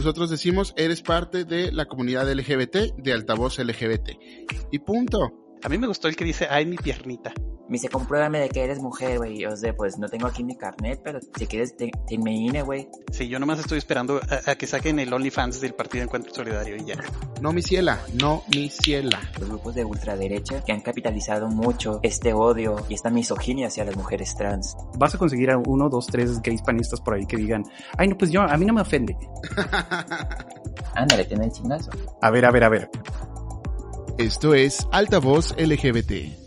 nosotros decimos, eres parte de la comunidad LGBT, de altavoz LGBT. Y punto. A mí me gustó el que dice, ay, mi piernita. Me dice, compruébame de que eres mujer, güey. O sea, pues no tengo aquí mi carnet, pero si quieres, te, te me INE, güey. Sí, yo nomás estoy esperando a, a que saquen el OnlyFans del Partido Encuentro Solidario y ya. No, mi ciela, no, mi ciela. Los grupos de ultraderecha que han capitalizado mucho este odio y esta misoginia hacia las mujeres trans. Vas a conseguir a uno, dos, tres gays panistas por ahí que digan, ay, no, pues yo, a mí no me ofende. Ándale, tiene el chingazo. A ver, a ver, a ver. Esto es Altavoz LGBT.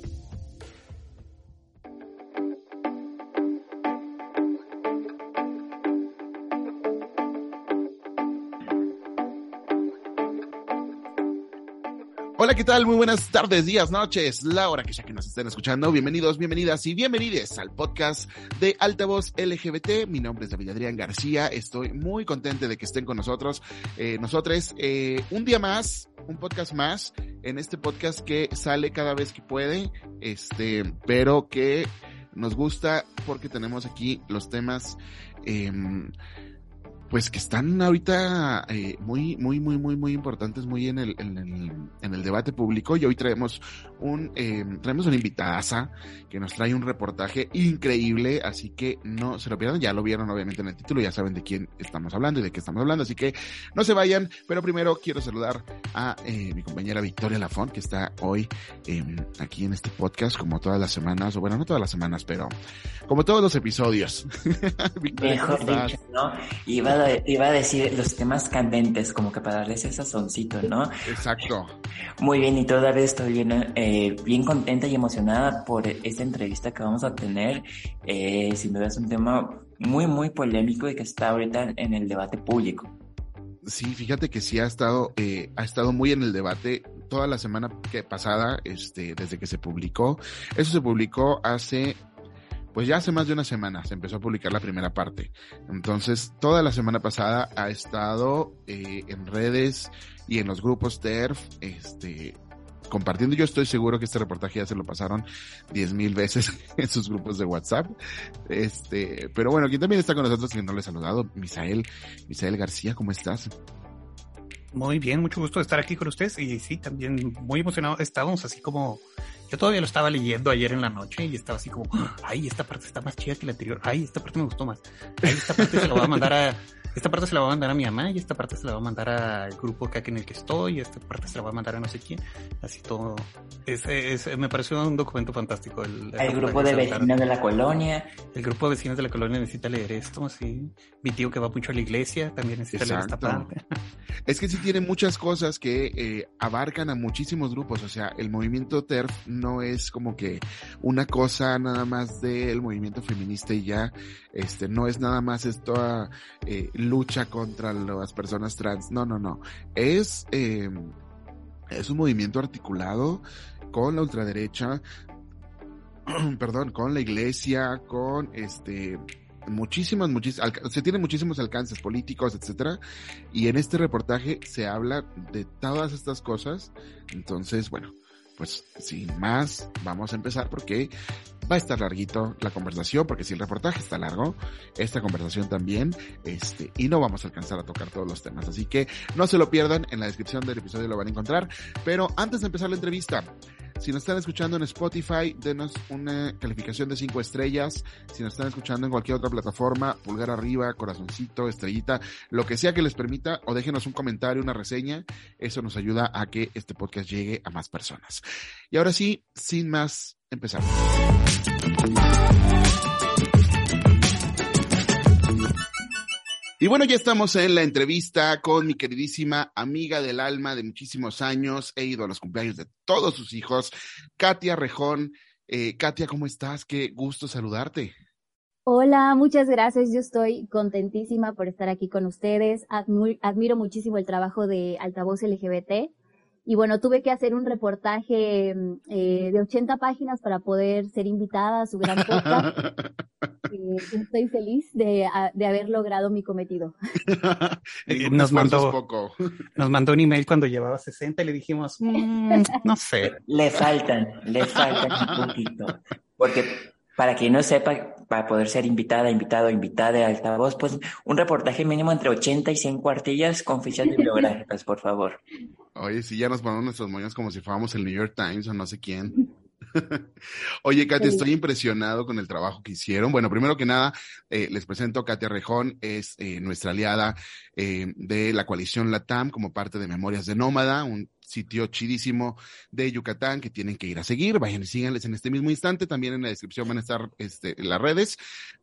Hola, ¿qué tal? Muy buenas tardes, días, noches, la hora que ya que nos estén escuchando. Bienvenidos, bienvenidas y bienvenides al podcast de Altavoz LGBT. Mi nombre es David Adrián García. Estoy muy contento de que estén con nosotros, eh, nosotros, eh, un día más, un podcast más, en este podcast que sale cada vez que puede, este, pero que nos gusta porque tenemos aquí los temas, eh, pues que están ahorita eh, muy, muy, muy, muy, muy importantes, muy en el, en el, en el debate público. Y hoy traemos un, eh, traemos una invitadaza que nos trae un reportaje increíble, así que no se lo pierdan. Ya lo vieron obviamente en el título, ya saben de quién estamos hablando y de qué estamos hablando, así que no se vayan. Pero primero quiero saludar a eh, mi compañera Victoria Lafont, que está hoy eh, aquí en este podcast, como todas las semanas, o bueno, no todas las semanas, pero como todos los episodios. Victoria, Mejor dicho, ¿no? Iba a, iba a decir los temas candentes, como que para darles ese sazoncito, ¿no? Exacto. Muy bien, y todavía estoy bien, eh, bien contenta y emocionada por esta entrevista que vamos a tener. Eh, sin duda es un tema muy, muy polémico y que está ahorita en el debate público. Sí, fíjate que sí ha estado, eh, ha estado muy en el debate toda la semana que pasada, este, desde que se publicó. Eso se publicó hace pues ya hace más de una semana se empezó a publicar la primera parte. Entonces, toda la semana pasada ha estado eh, en redes y en los grupos TERF, este, compartiendo. Yo estoy seguro que este reportaje ya se lo pasaron diez mil veces en sus grupos de WhatsApp. Este, pero bueno, quien también está con nosotros, que no le he saludado, Misael, Misael García, ¿cómo estás? Muy bien, mucho gusto de estar aquí con ustedes y sí, también muy emocionado. Estábamos así como, yo todavía lo estaba leyendo ayer en la noche y estaba así como, ay, esta parte está más chida que la anterior, ay, esta parte me gustó más, ay, esta parte se la voy a mandar a, esta parte se la voy a mandar a mi mamá y esta parte se la voy a mandar al grupo acá en el que estoy y esta parte se la voy a mandar a no sé quién, así todo. Es, es, me pareció un documento fantástico. El, el, el grupo de vecinos de la colonia. El grupo de vecinos de la colonia necesita leer esto, sí. Mi tío que va mucho a la iglesia también necesita Exacto. leer esta parte. Es que sí tiene muchas cosas que eh, abarcan a muchísimos grupos, o sea, el movimiento TERF no es como que una cosa nada más del movimiento feminista y ya, este, no es nada más esta eh, lucha contra las personas trans, no, no, no, es, eh, es un movimiento articulado con la ultraderecha, perdón, con la iglesia, con este, muchísimas, muchísimas, se tienen muchísimos alcances políticos, etcétera, y en este reportaje se habla de todas estas cosas, entonces, bueno, pues sin más, vamos a empezar porque va a estar larguito la conversación, porque si el reportaje está largo, esta conversación también, este, y no vamos a alcanzar a tocar todos los temas. Así que no se lo pierdan, en la descripción del episodio lo van a encontrar. Pero antes de empezar la entrevista, si nos están escuchando en Spotify, denos una calificación de cinco estrellas. Si nos están escuchando en cualquier otra plataforma, pulgar arriba, corazoncito, estrellita, lo que sea que les permita, o déjenos un comentario, una reseña. Eso nos ayuda a que este podcast llegue a más personas. Y ahora sí, sin más, empezamos. Y bueno, ya estamos en la entrevista con mi queridísima amiga del alma de muchísimos años. He ido a los cumpleaños de todos sus hijos, Katia Rejón. Eh, Katia, ¿cómo estás? Qué gusto saludarte. Hola, muchas gracias. Yo estoy contentísima por estar aquí con ustedes. Admiro, admiro muchísimo el trabajo de Altavoz LGBT. Y bueno, tuve que hacer un reportaje eh, de 80 páginas para poder ser invitada a su gran podcast. eh, estoy feliz de, de, haber logrado mi cometido. nos, mandó, poco. nos mandó un email cuando llevaba 60 y le dijimos, mmm, no sé. Le faltan, le faltan un poquito. Porque Para quien no sepa, para poder ser invitada, invitado, invitada de altavoz, pues un reportaje mínimo entre 80 y 100 cuartillas con fichas bibliográficas, por favor. Oye, si ya nos ponemos nuestros moños como si fuéramos el New York Times o no sé quién. Oye, Katia, estoy impresionado con el trabajo que hicieron. Bueno, primero que nada, eh, les presento a Katia Rejón, es eh, nuestra aliada eh, de la coalición LATAM como parte de Memorias de Nómada, un sitio chidísimo de Yucatán que tienen que ir a seguir. Vayan y síganles en este mismo instante. También en la descripción van a estar este, las redes.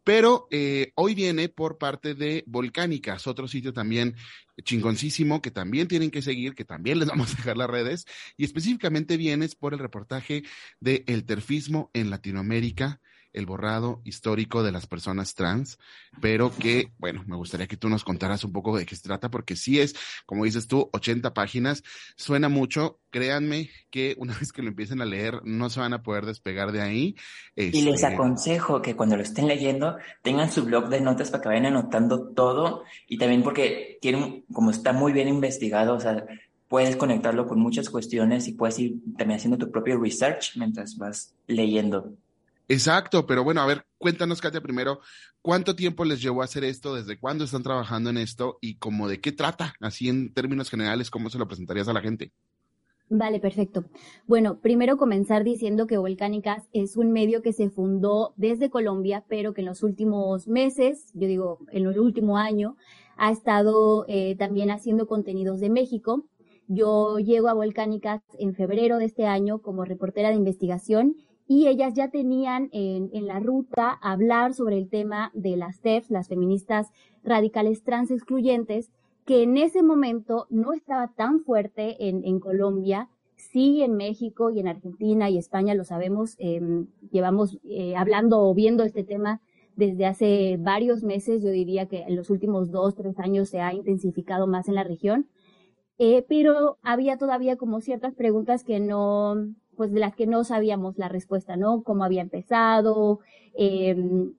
Pero eh, hoy viene por parte de Volcánicas, otro sitio también chingoncísimo que también tienen que seguir, que también les vamos a dejar las redes. Y específicamente vienes por el reportaje de El Terfismo en Latinoamérica el borrado histórico de las personas trans, pero que, bueno, me gustaría que tú nos contaras un poco de qué se trata, porque sí es, como dices tú, 80 páginas, suena mucho, créanme que una vez que lo empiecen a leer, no se van a poder despegar de ahí. Y les este, aconsejo que cuando lo estén leyendo, tengan su blog de notas para que vayan anotando todo, y también porque tienen, como está muy bien investigado, o sea, puedes conectarlo con muchas cuestiones y puedes ir también haciendo tu propio research mientras vas leyendo. Exacto, pero bueno, a ver, cuéntanos, Katia, primero, ¿cuánto tiempo les llevó a hacer esto? ¿Desde cuándo están trabajando en esto? ¿Y cómo de qué trata? Así en términos generales, ¿cómo se lo presentarías a la gente? Vale, perfecto. Bueno, primero comenzar diciendo que Volcánicas es un medio que se fundó desde Colombia, pero que en los últimos meses, yo digo, en el último año, ha estado eh, también haciendo contenidos de México. Yo llego a Volcánicas en febrero de este año como reportera de investigación y ellas ya tenían en, en, la ruta hablar sobre el tema de las TEFs, las feministas radicales trans excluyentes, que en ese momento no estaba tan fuerte en, en Colombia, sí en México y en Argentina y España, lo sabemos, eh, llevamos eh, hablando o viendo este tema desde hace varios meses, yo diría que en los últimos dos, tres años se ha intensificado más en la región, eh, pero había todavía como ciertas preguntas que no, pues de las que no sabíamos la respuesta, ¿no? Cómo había empezado, eh,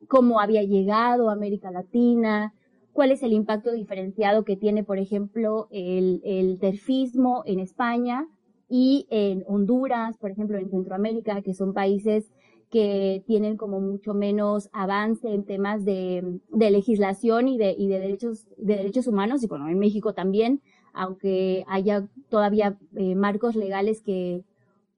cómo había llegado a América Latina, cuál es el impacto diferenciado que tiene, por ejemplo, el, el terfismo en España y en Honduras, por ejemplo, en Centroamérica, que son países que tienen como mucho menos avance en temas de, de legislación y de, y de derechos, de derechos humanos, y bueno, en México también, aunque haya todavía eh, marcos legales que,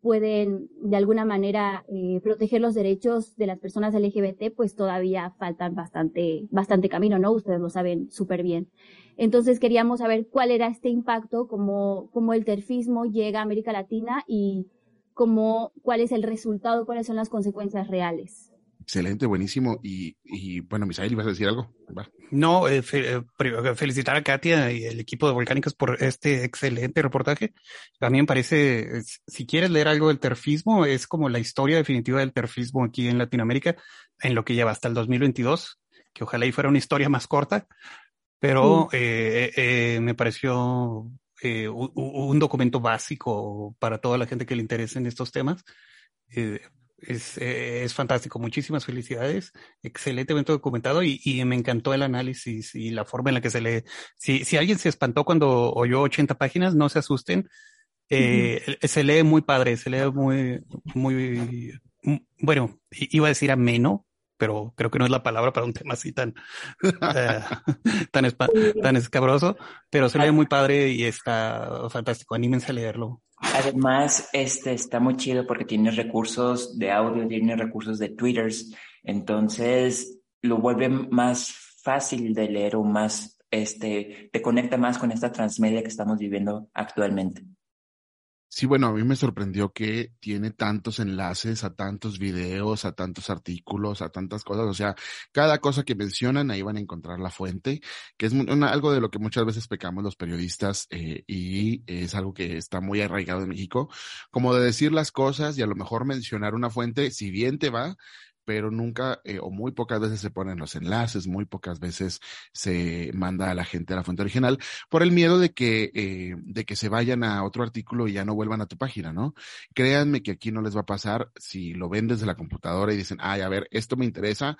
pueden de alguna manera eh, proteger los derechos de las personas LGBT, pues todavía faltan bastante, bastante camino, ¿no? Ustedes lo saben súper bien. Entonces queríamos saber cuál era este impacto, cómo, cómo el terfismo llega a América Latina y cómo, cuál es el resultado, cuáles son las consecuencias reales. Excelente, buenísimo. Y, y bueno, Misael, ¿ibas a decir algo? No, eh, eh, felicitar a Katia y el equipo de Volcánicos por este excelente reportaje. A mí me parece, si quieres leer algo del terfismo, es como la historia definitiva del terfismo aquí en Latinoamérica, en lo que lleva hasta el 2022, que ojalá y fuera una historia más corta, pero eh, me pareció un, documento básico para toda la gente que le interese en estos temas es, es, fantástico. Muchísimas felicidades. Excelentemente documentado y, y, me encantó el análisis y la forma en la que se lee. Si, si alguien se espantó cuando oyó 80 páginas, no se asusten. Eh, Se lee muy padre, se lee muy, muy, bueno, iba a decir ameno, pero creo que no es la palabra para un tema así tan, eh, tan, tan escabroso, pero se lee muy padre y está fantástico. Anímense a leerlo. Además, este está muy chido porque tiene recursos de audio, tiene recursos de twitters, entonces lo vuelve más fácil de leer o más, este, te conecta más con esta transmedia que estamos viviendo actualmente. Sí, bueno, a mí me sorprendió que tiene tantos enlaces a tantos videos, a tantos artículos, a tantas cosas. O sea, cada cosa que mencionan, ahí van a encontrar la fuente, que es algo de lo que muchas veces pecamos los periodistas eh, y es algo que está muy arraigado en México, como de decir las cosas y a lo mejor mencionar una fuente, si bien te va, pero nunca eh, o muy pocas veces se ponen los enlaces, muy pocas veces se manda a la gente a la fuente original por el miedo de que, eh, de que se vayan a otro artículo y ya no vuelvan a tu página, ¿no? Créanme que aquí no les va a pasar si lo ven desde la computadora y dicen, ay, a ver, esto me interesa,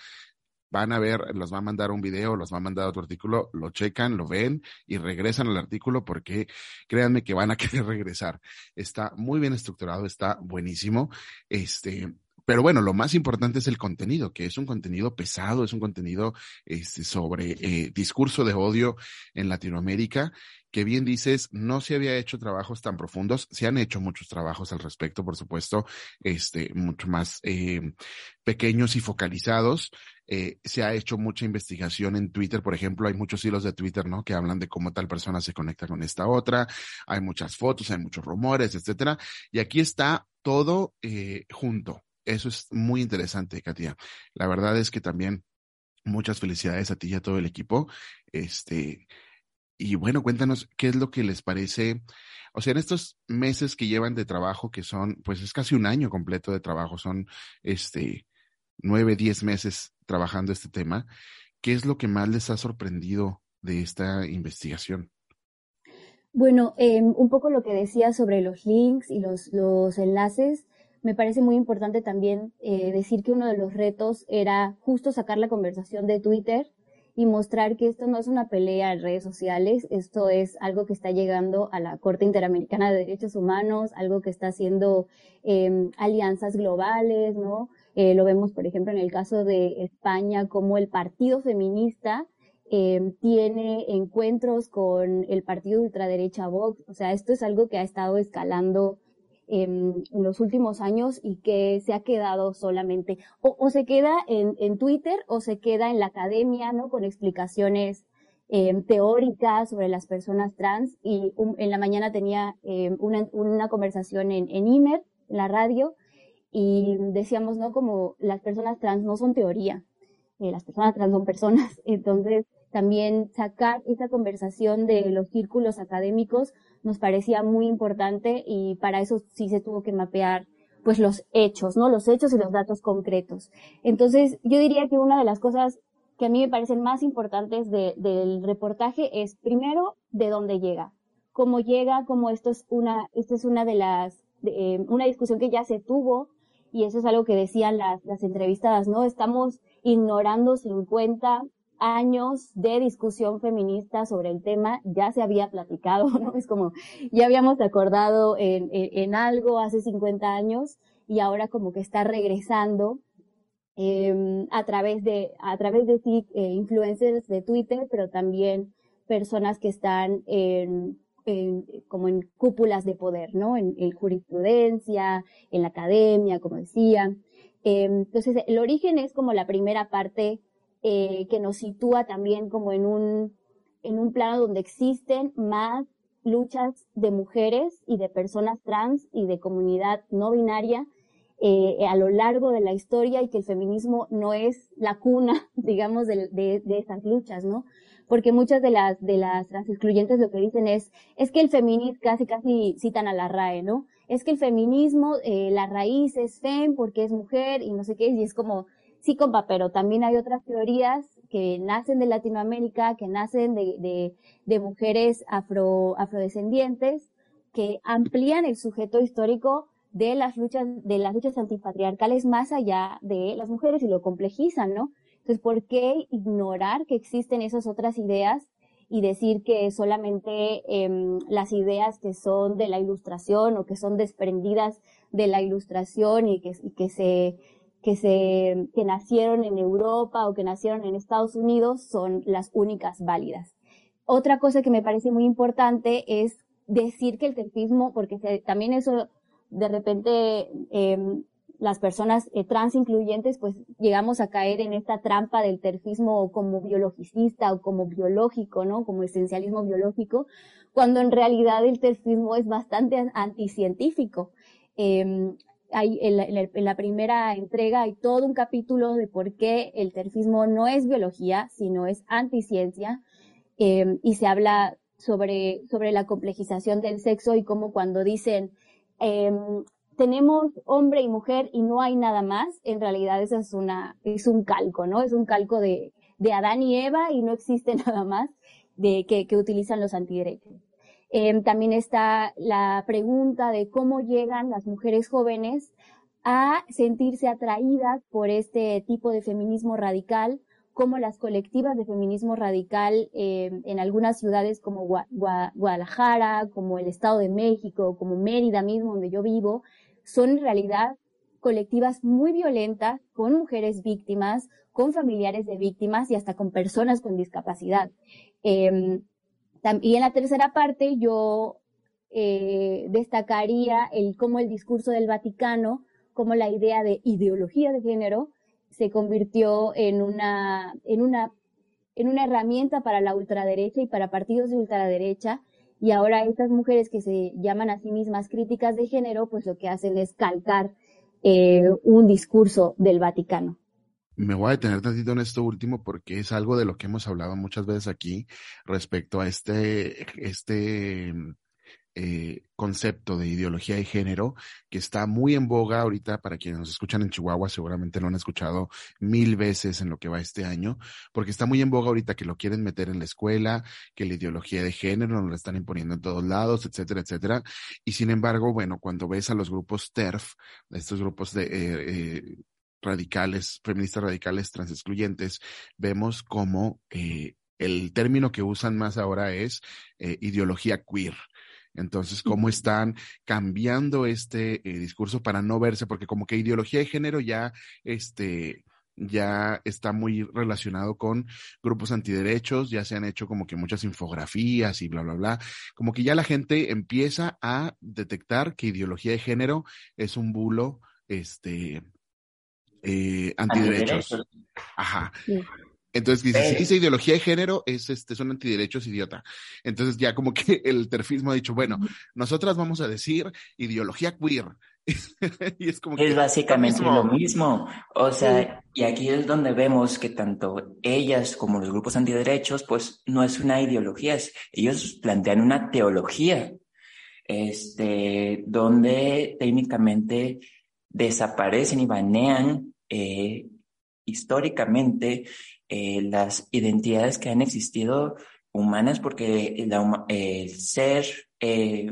van a ver, los va a mandar un video, los va a mandar otro artículo, lo checan, lo ven y regresan al artículo porque créanme que van a querer regresar. Está muy bien estructurado, está buenísimo. Este, pero bueno, lo más importante es el contenido, que es un contenido pesado, es un contenido este, sobre eh, discurso de odio en Latinoamérica, que bien dices, no se había hecho trabajos tan profundos, se han hecho muchos trabajos al respecto, por supuesto, este, mucho más eh, pequeños y focalizados. Eh, se ha hecho mucha investigación en Twitter, por ejemplo, hay muchos hilos de Twitter, ¿no? Que hablan de cómo tal persona se conecta con esta otra, hay muchas fotos, hay muchos rumores, etcétera. Y aquí está todo eh, junto eso es muy interesante, Katia. La verdad es que también muchas felicidades a ti y a todo el equipo. Este, y bueno, cuéntanos qué es lo que les parece. O sea, en estos meses que llevan de trabajo, que son, pues es casi un año completo de trabajo, son este nueve, diez meses trabajando este tema. ¿Qué es lo que más les ha sorprendido de esta investigación? Bueno, em, un poco lo que decía sobre los links y los, los enlaces me parece muy importante también eh, decir que uno de los retos era justo sacar la conversación de Twitter y mostrar que esto no es una pelea en redes sociales, esto es algo que está llegando a la Corte Interamericana de Derechos Humanos, algo que está haciendo em, alianzas globales, ¿no? Eh, lo vemos, por ejemplo, en el caso de España, como el Partido Feminista em, tiene encuentros con el partido ultraderecha Vox. O sea, esto es algo que ha estado escalando en, los últimos años y que se ha quedado solamente, o, se queda en, en, Twitter o se queda en la academia, ¿no? Con explicaciones em, teóricas sobre las personas trans y en la mañana tenía em, una, una, conversación en, en IMER, en la radio, y decíamos, ¿no? Como las personas trans no son teoría, eh, las personas trans son personas, entonces también sacar esa conversación de los círculos académicos nos parecía muy importante y para eso sí se tuvo que mapear pues los hechos, ¿no? Los hechos y los datos concretos. Entonces, yo diría que una de las cosas que a mí me parecen más importantes del reportaje es primero de dónde llega, cómo llega, cómo esto es una, esto es una de las, eh, una discusión que ya se tuvo y eso es algo que decían las, las entrevistadas, ¿no? Estamos ignorando 50 años de discusión feminista sobre el tema, ya se había platicado, ¿no? Es como, ya habíamos acordado en, en, algo hace 50 años y ahora como que está regresando eh, a través de, a través de eh, influencers de Twitter, pero también personas que están en, como en cúpulas de poder, ¿no? En, en jurisprudencia, en la academia, como decía. Eh, entonces, el origen es como la primera parte eh, que nos sitúa también como en un, en un plano donde existen más luchas de mujeres y de personas trans y de comunidad no binaria eh, a lo largo de la historia y que el feminismo no es la cuna, digamos, de, de, de esas luchas, ¿no? Porque muchas de las, de las trans excluyentes lo que dicen es, es que el feminismo, casi casi citan a la RAE, ¿no? Es que el feminismo, eh, la raíz es fem porque es mujer y no sé qué, y es como, Sí, compa, pero también hay otras teorías que nacen de Latinoamérica, que nacen de, mujeres afro, afrodescendientes, que amplían el sujeto histórico de las luchas, de las luchas antipatriarcales más allá de las mujeres y lo complejizan, ¿no? Entonces, ¿por qué ignorar que existen esas otras ideas y decir que solamente eh, las ideas que son de la ilustración o que son desprendidas de la ilustración y que se que se, que nacieron en Europa o que nacieron en Estados Unidos son las únicas válidas. Otra cosa que me parece muy importante es decir que el terfismo, porque también eso de repente eh, las personas eh, trans incluyentes pues llegamos a caer en esta trampa del terfismo como biologicista o como biológico, ¿no? Como esencialismo biológico, cuando en realidad el terfismo es bastante anticientífico. Eh, hay, en, la, primera entrega hay todo un capítulo de por qué el terfismo no es biología, sino es anticiencia, eh, y se habla sobre, sobre la complejización del sexo y cómo cuando dicen eh, tenemos hombre y mujer y no hay nada más, en realidad eso es una, es un calco, ¿no? Es un calco de, de Adán y Eva y no existe nada más de que, que utilizan los antiderechos. Em, también está la pregunta de cómo llegan las mujeres jóvenes a sentirse atraídas por este tipo de feminismo radical, como las colectivas de feminismo radical em, en algunas ciudades como Guadalajara, como el Estado de México, como Mérida mismo, donde yo vivo, son en realidad colectivas muy violentas con mujeres víctimas, con familiares de víctimas y hasta con personas con discapacidad. Em, y en la tercera parte yo eh, destacaría el cómo el discurso del Vaticano, como la idea de ideología de género se convirtió en una, en una, en una herramienta para la ultraderecha y para partidos de ultraderecha. Y ahora estas mujeres que se llaman a sí mismas críticas de género, pues lo que hacen es calcar eh, un discurso del Vaticano. Me voy a detener tantito en esto último porque es algo de lo que hemos hablado muchas veces aquí respecto a este, este eh, concepto de ideología de género que está muy en boga ahorita para quienes nos escuchan en Chihuahua, seguramente lo han escuchado mil veces en lo que va este año, porque está muy en boga ahorita que lo quieren meter en la escuela, que la ideología de género nos la están imponiendo en todos lados, etcétera, etcétera. Y sin embargo, bueno, cuando ves a los grupos TERF, estos grupos de... Eh, eh, radicales, feministas radicales transexcluyentes, vemos como el término que usan más ahora es ideología queer. Entonces, ¿cómo están cambiando este eh, discurso para no verse? Porque como que ideología de género ya, este, ya está muy relacionado con grupos antiderechos, ya se han hecho como que muchas infografías y bla, bla, bla. Como que ya la gente empieza a detectar que ideología de género es un bulo, este, eh, antiderechos. Ajá. Entonces dice, si dice ideología de género, es este, son antiderechos idiota. Entonces ya como que el terfismo ha dicho, bueno, nosotras vamos a decir ideología queer. y es como es básicamente lo mismo. O sea, y aquí es donde vemos que tanto ellas como los grupos antiderechos, pues no es una ideología, es, ellos plantean una teología, este, donde técnicamente desaparecen y banean eh, históricamente eh, las identidades que han existido humanas, porque el ser, eh,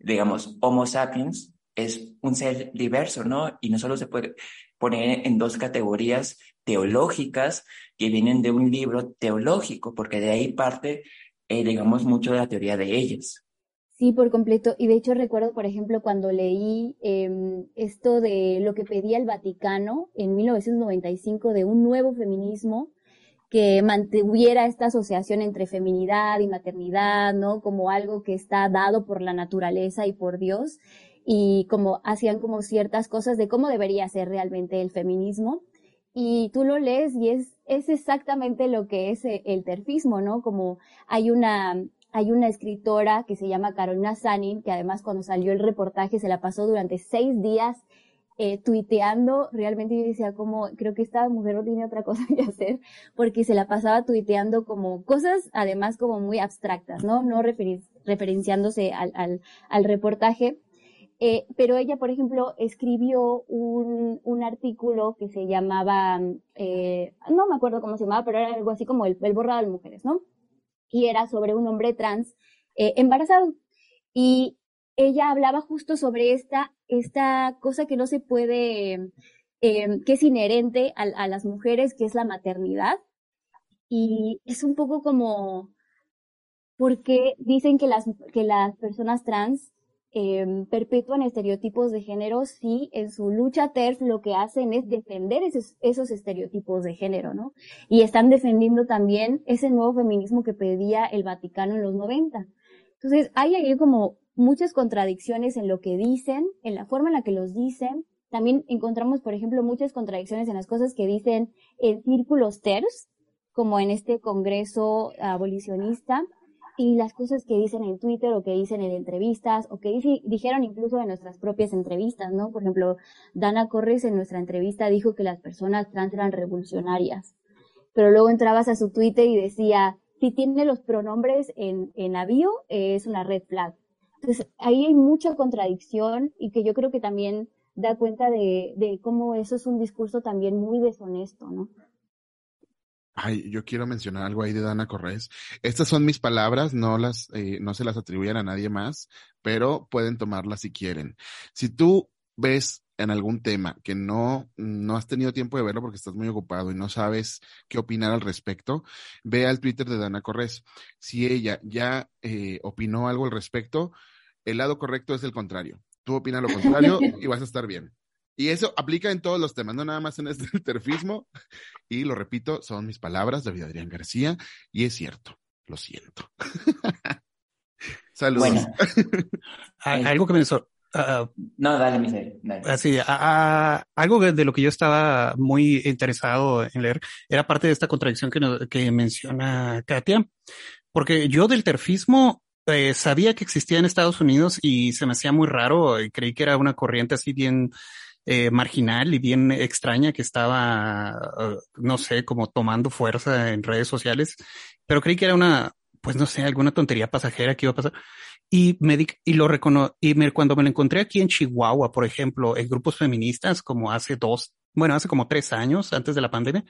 digamos, Homo sapiens es un ser diverso, ¿no? Y no solo se puede poner en dos categorías teológicas que vienen de un libro teológico, porque de ahí parte, digamos, mucho de la teoría de ellas. Sí, por completo. Y de hecho recuerdo, por ejemplo, cuando leí em, esto de lo que pedía el Vaticano en 1995 de un nuevo feminismo que mantuviera esta asociación entre feminidad y maternidad, ¿no? Como algo que está dado por la naturaleza y por Dios y como hacían como ciertas cosas de cómo debería ser realmente el feminismo. Y tú lo lees y es, es exactamente lo que es el terfismo, ¿no? Como hay una, hay una escritora que se llama Carolina Sanin, que además cuando salió el reportaje se la pasó durante seis días eh, tuiteando. Realmente yo decía como, creo que esta mujer no tiene otra cosa que hacer, porque se la pasaba tuiteando como cosas, además como muy abstractas, ¿no? No referenciándose al, al, al reportaje. Eh, pero ella, por ejemplo, escribió un, un artículo que se llamaba, eh, no me acuerdo cómo se llamaba, pero era algo así como el, el borrado de mujeres, ¿no? Y era sobre un hombre trans eh, embarazado. Y ella hablaba justo sobre esta, esta cosa que no se puede, eh, que es inherente a, a, las mujeres, que es la maternidad. Y es un poco como, porque dicen que las, que las personas trans eh, perpetúan estereotipos de género si en su lucha TERF lo que hacen es defender esos, esos estereotipos de género, ¿no? Y están defendiendo también ese nuevo feminismo que pedía el Vaticano en los 90. Entonces, hay ahí como muchas contradicciones en lo que dicen, en la forma en la que los dicen. También encontramos, por ejemplo, muchas contradicciones en las cosas que dicen en círculos TERFs, como en este congreso abolicionista, y las cosas que dicen en Twitter o que dicen en entrevistas o que dijeron incluso en nuestras propias entrevistas, ¿no? Por ejemplo, Dana Corres en nuestra entrevista dijo que las personas trans eran revolucionarias, pero luego entrabas a su Twitter y decía, si tiene los pronombres en, en avío, es una red flag. Entonces, ahí hay mucha contradicción y que yo creo que también da cuenta de, de cómo eso es un discurso también muy deshonesto, ¿no? Ay, yo quiero mencionar algo ahí de Dana Corrés. Estas son mis palabras, no las, eh, no se las atribuyen a nadie más, pero pueden tomarlas si quieren. Si tú ves en algún tema que no, no has tenido tiempo de verlo porque estás muy ocupado y no sabes qué opinar al respecto, ve al Twitter de Dana Corrés. Si ella ya eh, opinó algo al respecto, el lado correcto es el contrario. Tú opinas lo contrario y vas a estar bien. Y eso aplica en todos los temas, no nada más en este terfismo. Y lo repito, son mis palabras, David Adrián García, y es cierto, lo siento. Saludos. Bueno, algo que me Uh, no, dale, Misael. Así, algo de lo que yo estaba muy interesado en leer era parte de esta contradicción que, que menciona Katia, porque yo del terfismo eh, sabía que existía en Estados Unidos y se me hacía muy raro y creí que era una corriente así bien eh, marginal y bien extraña que estaba, uh, no sé, como tomando fuerza en redes sociales, pero creí que era una, pues no sé, alguna tontería pasajera que iba a pasar. Y me y lo recono y me, cuando me lo encontré aquí en Chihuahua, por ejemplo, en grupos feministas, como hace dos, bueno, hace como tres años antes de la pandemia,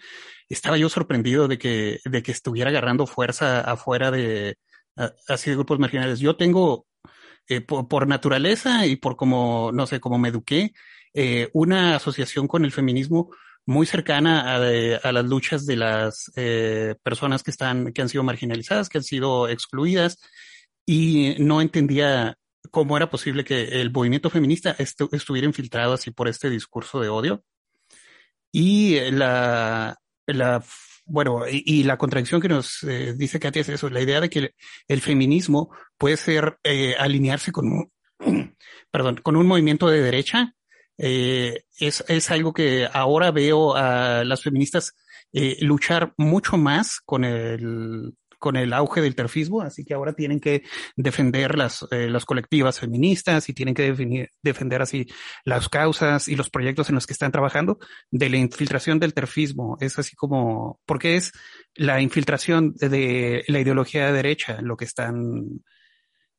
estaba yo sorprendido de que, de que estuviera agarrando fuerza afuera de, así de grupos marginales. Yo tengo, eh, por, por, naturaleza y por como, no sé, como me eduqué, eh, una asociación con el feminismo muy cercana a, a las luchas de las eh, personas que están, que han sido marginalizadas, que han sido excluidas, y no entendía cómo era posible que el movimiento feminista estuviera infiltrado así por este discurso de odio. Y la, la bueno, y, la contradicción que nos eh, dice Katia es eso, la idea de que el, feminismo puede ser eh, alinearse con un, perdón, con un movimiento de derecha, eh, es, es algo que ahora veo a las feministas eh, luchar mucho más con el, con el auge del terfismo, así que ahora tienen que defender las, eh, las colectivas feministas y tienen que definir, defender así las causas y los proyectos en los que están trabajando de la infiltración del terfismo. Es así como, porque es la infiltración de, la ideología de derecha lo que están,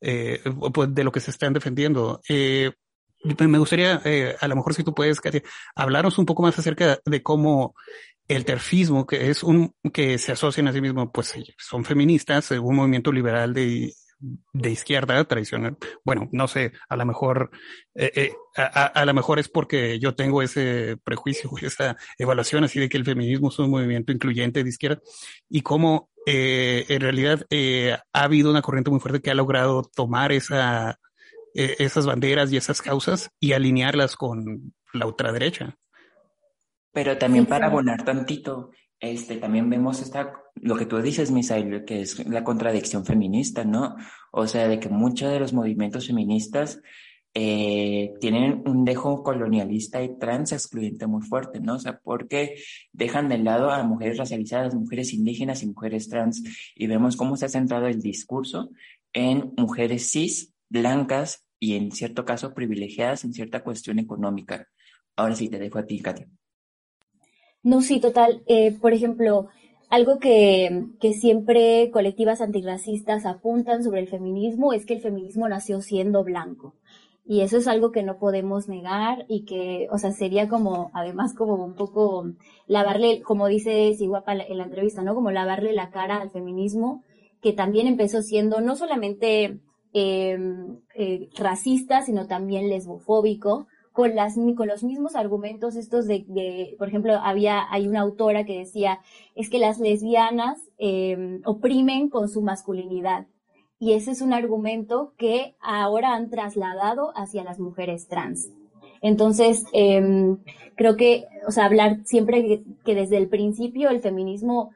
eh, pues de lo que se están defendiendo. Me gustaría, eh, a lo mejor si tú puedes, Katia, hablarnos un poco más acerca de cómo el terfismo, que es un, que se asocian a sí mismo, pues son feministas, un movimiento liberal de, de izquierda tradicional. Bueno, no sé, a lo mejor, eh, eh, a, lo mejor es porque yo tengo ese prejuicio, esa evaluación así de que el feminismo es un movimiento incluyente de izquierda y cómo eh, en realidad eh, ha habido una corriente muy fuerte que ha logrado tomar esa, eh, esas banderas y esas causas y alinearlas con la ultraderecha. Pero también para abonar tantito, este, también vemos esta, lo que tú dices, Misael, que es la contradicción feminista, ¿no? O sea, de que muchos de los movimientos feministas eh, tienen un dejo colonialista y trans excluyente muy fuerte, ¿no? O sea, porque dejan de lado a mujeres racializadas, mujeres indígenas y mujeres trans, y vemos cómo se ha centrado el discurso en mujeres cis, blancas y en cierto caso privilegiadas en cierta cuestión económica. Ahora sí te dejo a ti, Katia. No, sí, total. Eh, por ejemplo, algo que, que, siempre colectivas antirracistas apuntan sobre el feminismo es que el feminismo nació siendo blanco. Y eso es algo que no podemos negar y que, o sea, sería como, además, como un poco lavarle, como dice Siguapa en la entrevista, ¿no? Como lavarle la cara al feminismo, que también empezó siendo no solamente eh, eh, racista, sino también lesbofóbico, con, las, con los mismos argumentos estos de, de, por ejemplo, había, hay una autora que decía, es que las lesbianas eh, oprimen con su masculinidad. Y ese es un argumento que ahora han trasladado hacia las mujeres trans. Entonces, eh, creo que, o sea, hablar siempre que, que, desde el principio el feminismo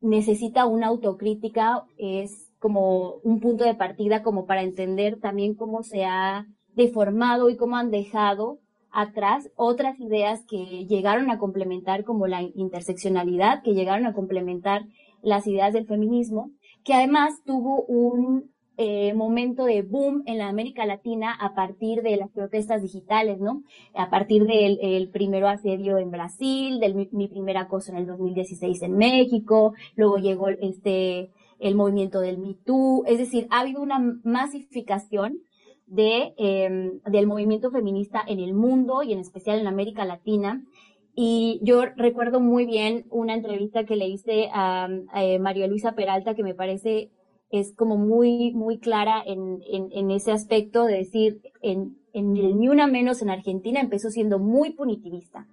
necesita una autocrítica es como un punto de partida como para entender también cómo se ha deformado y cómo han dejado atrás otras ideas que llegaron a complementar como la interseccionalidad, que llegaron a complementar las ideas del feminismo, que además tuvo un eh, momento de boom en la América Latina a partir de las protestas digitales, ¿no? A partir del el primero asedio en Brasil, del mi, mi primer acoso en el 2016 en México, luego llegó este el movimiento del Me Too, es decir, ha habido una masificación de, eh, del movimiento feminista en el mundo y en especial en América Latina. Y yo recuerdo muy bien una entrevista que le hice a, eh, María Luisa Peralta que me parece es como muy, muy clara en, en, en ese aspecto de decir, en, en el Ni Una Menos en Argentina empezó siendo muy punitivista.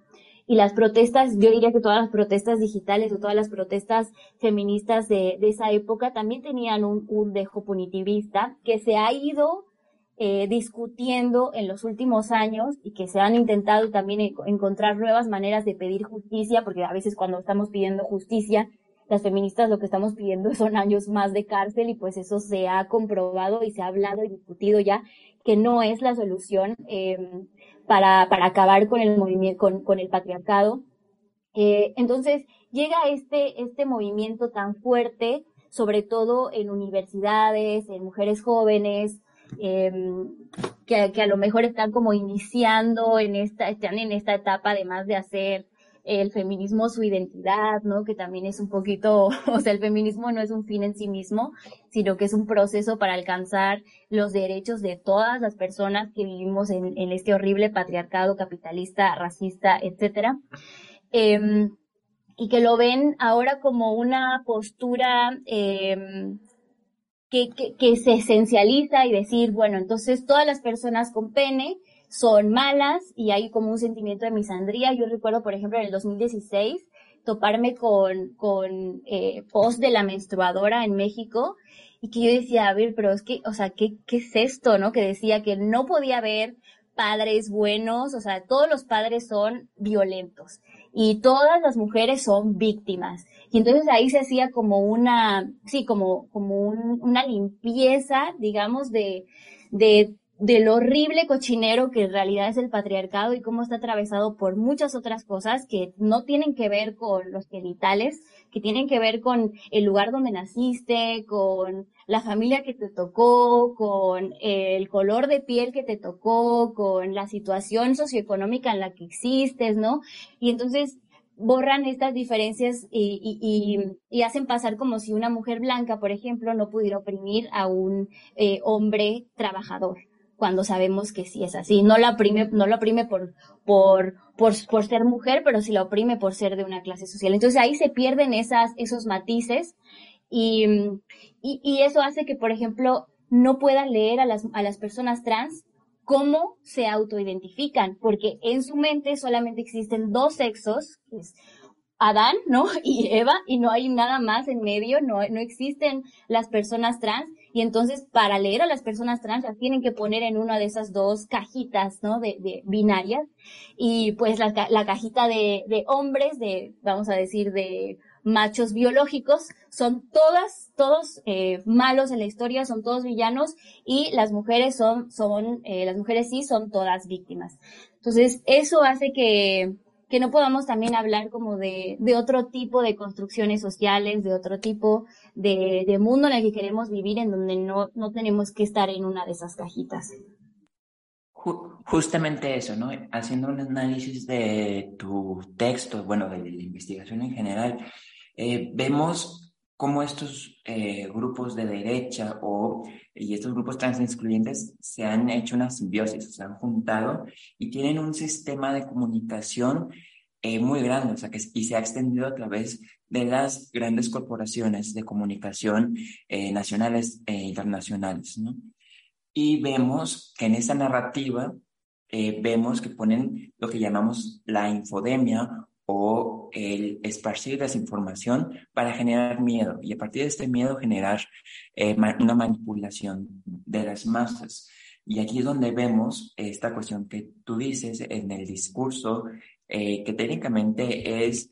Y las protestas, yo diría que todas las protestas digitales o todas las protestas feministas de, de esa época también tenían un, un dejo punitivista que se ha ido eh, discutiendo en los últimos años y que se han intentado también encontrar nuevas maneras de pedir justicia, porque a veces cuando estamos pidiendo justicia, las feministas lo que estamos pidiendo son años más de cárcel y pues eso se ha comprobado y se ha hablado y discutido ya que no es la solución. Em, para, para acabar con el movimiento, con, con el patriarcado. Eh, entonces llega este, este movimiento tan fuerte, sobre todo en universidades, en mujeres jóvenes, Em, que, que, a lo mejor están como iniciando en esta, están en esta etapa además de hacer el feminismo su identidad, ¿no? Que también es un poquito, o sea, el feminismo no es un fin en sí mismo, sino que es un proceso para alcanzar los derechos de todas las personas que vivimos en, este horrible patriarcado capitalista, racista, etcétera. Eh, y que lo ven ahora como una postura eh, que, que, se esencializa y decir, bueno, entonces todas las personas con pene son malas y hay como un sentimiento de misandría. Yo recuerdo, por ejemplo, en el 2016 toparme con, con eh, post de la menstruadora en México y que yo decía, a ver, pero es que, o sea, ¿qué, qué es esto, no? Que decía que no podía haber padres buenos, o sea, todos los padres son violentos y todas las mujeres son víctimas. Y entonces ahí se hacía como una, sí, como, como una limpieza, digamos, de, de, del horrible cochinero que en realidad es el patriarcado y cómo está atravesado por muchas otras cosas que no tienen que ver con los genitales, que tienen que ver con el lugar donde naciste, con la familia que te tocó, con el color de piel que te tocó, con la situación socioeconómica en la que existes, ¿no? Y entonces borran estas diferencias y, y, y, hacen pasar como si una mujer blanca, por ejemplo, no pudiera oprimir a un eh, hombre trabajador, cuando sabemos que sí es así. No la oprime, no la oprime por, por, por, por ser mujer, pero sí la oprime por ser de una clase social. Entonces ahí se pierden esas, esos matices y, y, y eso hace que, por ejemplo, no puedan leer a las, a las personas trans cómo se autoidentifican, porque en su mente solamente existen dos sexos, es Adán, ¿no? Y Eva, y no hay nada más en medio, no, no existen las personas trans, y entonces para leer a las personas trans las tienen que poner en una de esas dos cajitas, ¿no? De, de binarias, y pues la, la cajita de, de hombres, de, vamos a decir, de machos biológicos, son todas, todos eh, malos en la historia, son todos villanos y las mujeres son, son, eh, las mujeres sí son todas víctimas. Entonces, eso hace que, que no podamos también hablar como de, de otro tipo de construcciones sociales, de otro tipo de, de mundo en el que queremos vivir, en donde no, no tenemos que estar en una de esas cajitas. Justamente eso, ¿no? Haciendo un análisis de tu texto, bueno, de la investigación en general, eh, vemos cómo estos eh, grupos de derecha o, y estos grupos trans excluyentes se han hecho una simbiosis, se han juntado y tienen un sistema de comunicación eh, muy grande, o sea, que, y se ha extendido a través de las grandes corporaciones de comunicación nacionales e internacionales, ¿no? Y vemos que en esa narrativa vemos que ponen lo que llamamos la infodemia o el esparcir desinformación para generar miedo y a partir de este miedo generar eh, una manipulación de las masas. Y aquí es donde vemos esta cuestión que tú dices en el discurso, eh, que técnicamente es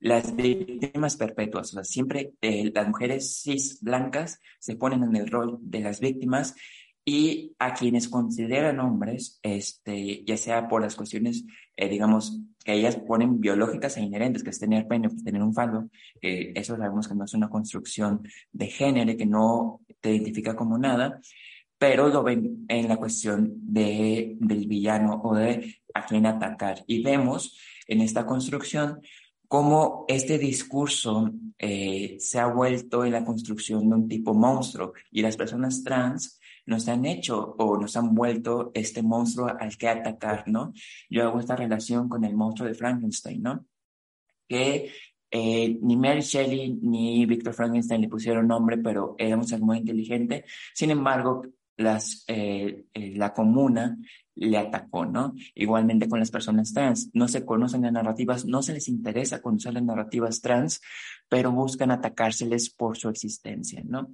las víctimas perpetuas. O sea, siempre eh, las mujeres cis blancas se ponen en el rol de las víctimas y a quienes consideran hombres, este, ya sea por las cuestiones, eh, digamos, que ellas ponen biológicas e inherentes, que es tener pene, que es tener un falo, eh, eso sabemos que no es una construcción de género, que no te identifica como nada, pero lo ven en la cuestión de, del villano o de a quién atacar. Y vemos en esta construcción cómo este discurso eh, se ha vuelto en la construcción de un tipo monstruo y las personas trans nos han hecho o nos han vuelto este monstruo al que atacar, ¿no? Yo hago esta relación con el monstruo de Frankenstein, ¿no? Que eh, ni Mary Shelley ni Victor Frankenstein le pusieron nombre, pero era un muy inteligente. Sin embargo, las, eh, eh, la comuna le atacó, ¿no? Igualmente con las personas trans. No se conocen las narrativas, no se les interesa conocer las narrativas trans, pero buscan atacárseles por su existencia, ¿no?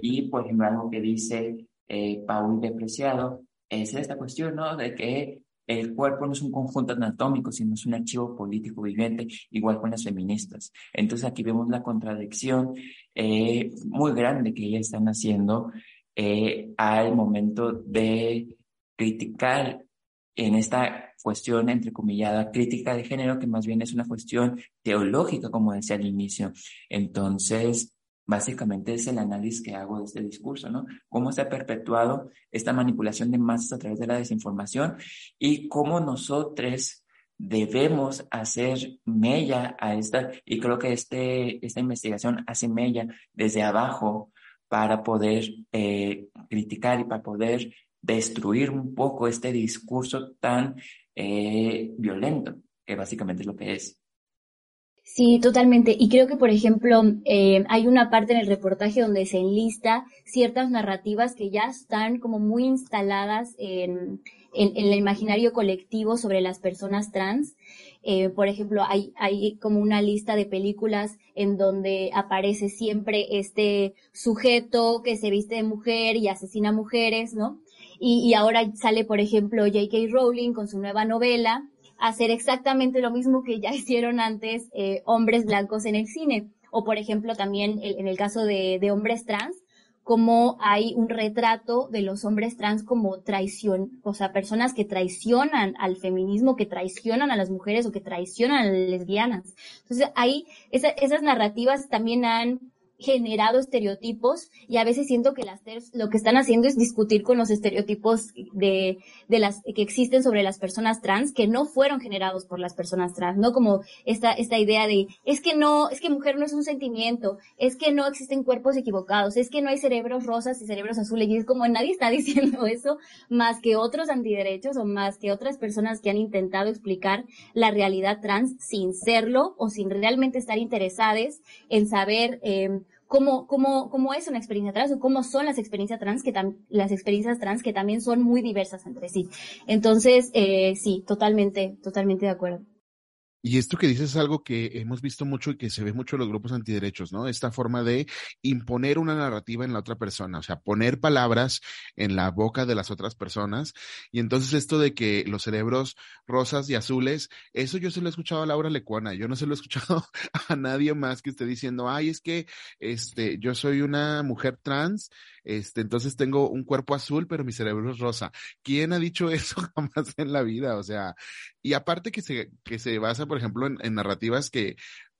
Y, por ejemplo, algo que dice eh, Paul Depreciado, es esta cuestión, ¿no? De que el cuerpo no es un conjunto anatómico, sino es un archivo político viviente, igual con las feministas. Entonces aquí vemos la contradicción eh, muy grande que ellas están haciendo eh, al momento de criticar en esta cuestión entrecomillada crítica de género, que más bien es una cuestión teológica, como decía al inicio. Entonces, básicamente es el análisis que hago de este discurso, ¿no? Cómo se ha perpetuado esta manipulación de masas a través de la desinformación y cómo nosotros debemos hacer mella a esta, y creo que este, esta investigación hace mella desde abajo para poder eh, criticar y para poder destruir un poco este discurso tan eh, violento, que básicamente es lo que es. Sí, totalmente. Y creo que, por ejemplo, eh, hay una parte en el reportaje donde se enlista ciertas narrativas que ya están como muy instaladas en, el imaginario colectivo sobre las personas trans. Eh, por ejemplo, hay, hay como una lista de películas en donde aparece siempre este sujeto que se viste de mujer y asesina mujeres, ¿no? Y, y ahora sale, por ejemplo, J.K. Rowling con su nueva novela, hacer exactamente lo mismo que ya hicieron antes eh, hombres blancos en el cine. O, por ejemplo, también en el caso de, de hombres trans, como hay un retrato de los hombres trans como traición, o sea, personas que traicionan al feminismo, que traicionan a las mujeres o que traicionan a las lesbianas. Entonces, ahí esas narrativas también han generado estereotipos y a veces siento que lo que están haciendo es discutir con los estereotipos de, de las que existen sobre las personas trans que no fueron generados por las personas trans, ¿no? Como esta, esta idea de, es que no, es que mujer no es un sentimiento, es que no existen cuerpos equivocados, es que no hay cerebros rosas y cerebros azules y es como nadie está diciendo eso más que otros antiderechos o más que otras personas que han intentado explicar la realidad trans sin serlo o sin realmente estar interesadas en saber eh, cómo, cómo, cómo es una experiencia trans o cómo son las experiencias trans, que las experiencias trans que también son muy diversas entre sí. Entonces, eh, sí, totalmente, totalmente de acuerdo. Y esto que dices es algo que hemos visto mucho y que se ve mucho en los grupos antiderechos, ¿no? Esta forma de imponer una narrativa en la otra persona, o sea, poner palabras en la boca de las otras personas. Y entonces esto de que los cerebros rosas y azules, eso yo se lo he escuchado a Laura Lecuona, yo no se lo he escuchado a nadie más que esté diciendo, ay, es que este, yo soy una mujer trans este, entonces tengo un cuerpo azul, pero mi cerebro es rosa. ¿Quién ha dicho eso jamás en la vida? O sea, y aparte que se, que se basa, por ejemplo, en, narrativas que,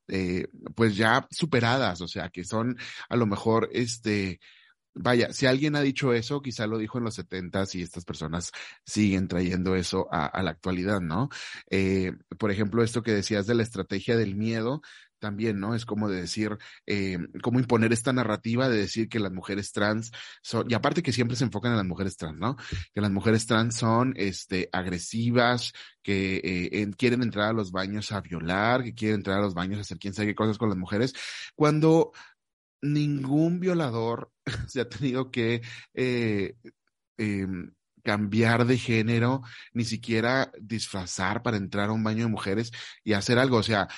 eh, pues ya superadas, o sea, que son a lo mejor, este, vaya, si alguien ha dicho eso, quizá lo dijo en los setentas y estas personas siguen trayendo eso a, la actualidad, ¿no? Eh, por ejemplo, esto que decías de la estrategia del miedo, también, ¿no? Es como de decir, eh, cómo imponer esta narrativa de decir que las mujeres trans son, y aparte que siempre se enfocan en las mujeres trans, ¿no? Que las mujeres trans son, este, agresivas, que eh, quieren entrar a los baños a violar, que quieren entrar a los baños a hacer quién sabe qué cosas con las mujeres, cuando ningún violador se ha tenido que, eh, em, cambiar de género, ni siquiera disfrazar para entrar a un baño de mujeres y hacer algo. O sea,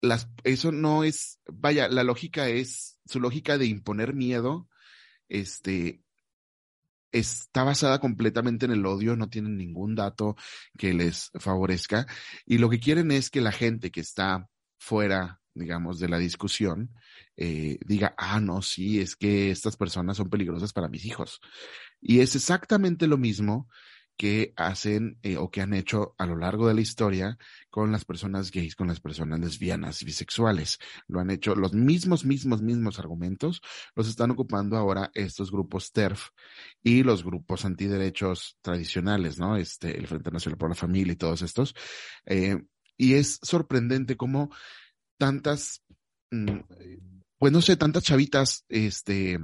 las, eso no es, vaya, la lógica es, su lógica de imponer miedo, este, está basada completamente en el odio, no tienen ningún dato que les favorezca y lo que quieren es que la gente que está fuera, digamos, de la discusión, eh, diga, ah, no, sí, es que estas personas son peligrosas para mis hijos. Y es exactamente lo mismo que hacen eh, o que han hecho a lo largo de la historia con las personas gays, con las personas lesbianas bisexuales. Lo han hecho los mismos, mismos, mismos argumentos, los están ocupando ahora estos grupos TERF y los grupos antiderechos tradicionales, ¿no? Este, el Frente Nacional por la Familia y todos estos. Eh, y es sorprendente cómo tantas, mm, pues no sé, tantas chavitas, este,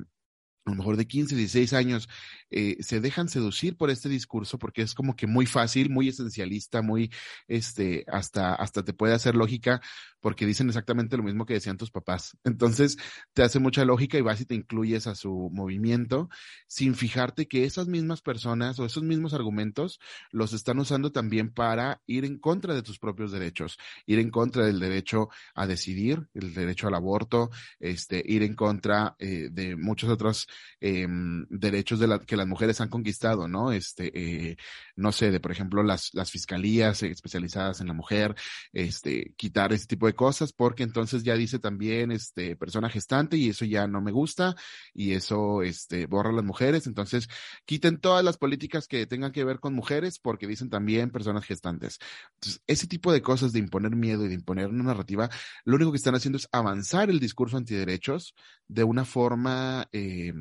a lo mejor de 15, 16 años, eh, se dejan seducir por este discurso porque es como que muy fácil, muy esencialista, muy, este, hasta, hasta te puede hacer lógica porque dicen exactamente lo mismo que decían tus papás. Entonces, te hace mucha lógica y vas y te incluyes a su movimiento sin fijarte que esas mismas personas o esos mismos argumentos los están usando también para ir en contra de tus propios derechos, ir en contra del derecho a decidir, el derecho al aborto, este, ir en contra eh, de muchos otros em, derechos de la, que las mujeres han conquistado, ¿no? Este, eh, no sé, de por ejemplo las, las fiscalías especializadas en la mujer, este, quitar ese tipo de cosas, porque entonces ya dice también, este, persona gestante y eso ya no me gusta y eso, este, borra a las mujeres, entonces quiten todas las políticas que tengan que ver con mujeres porque dicen también personas gestantes. Entonces, ese tipo de cosas de imponer miedo y de imponer una narrativa, lo único que están haciendo es avanzar el discurso antiderechos de una forma, eh,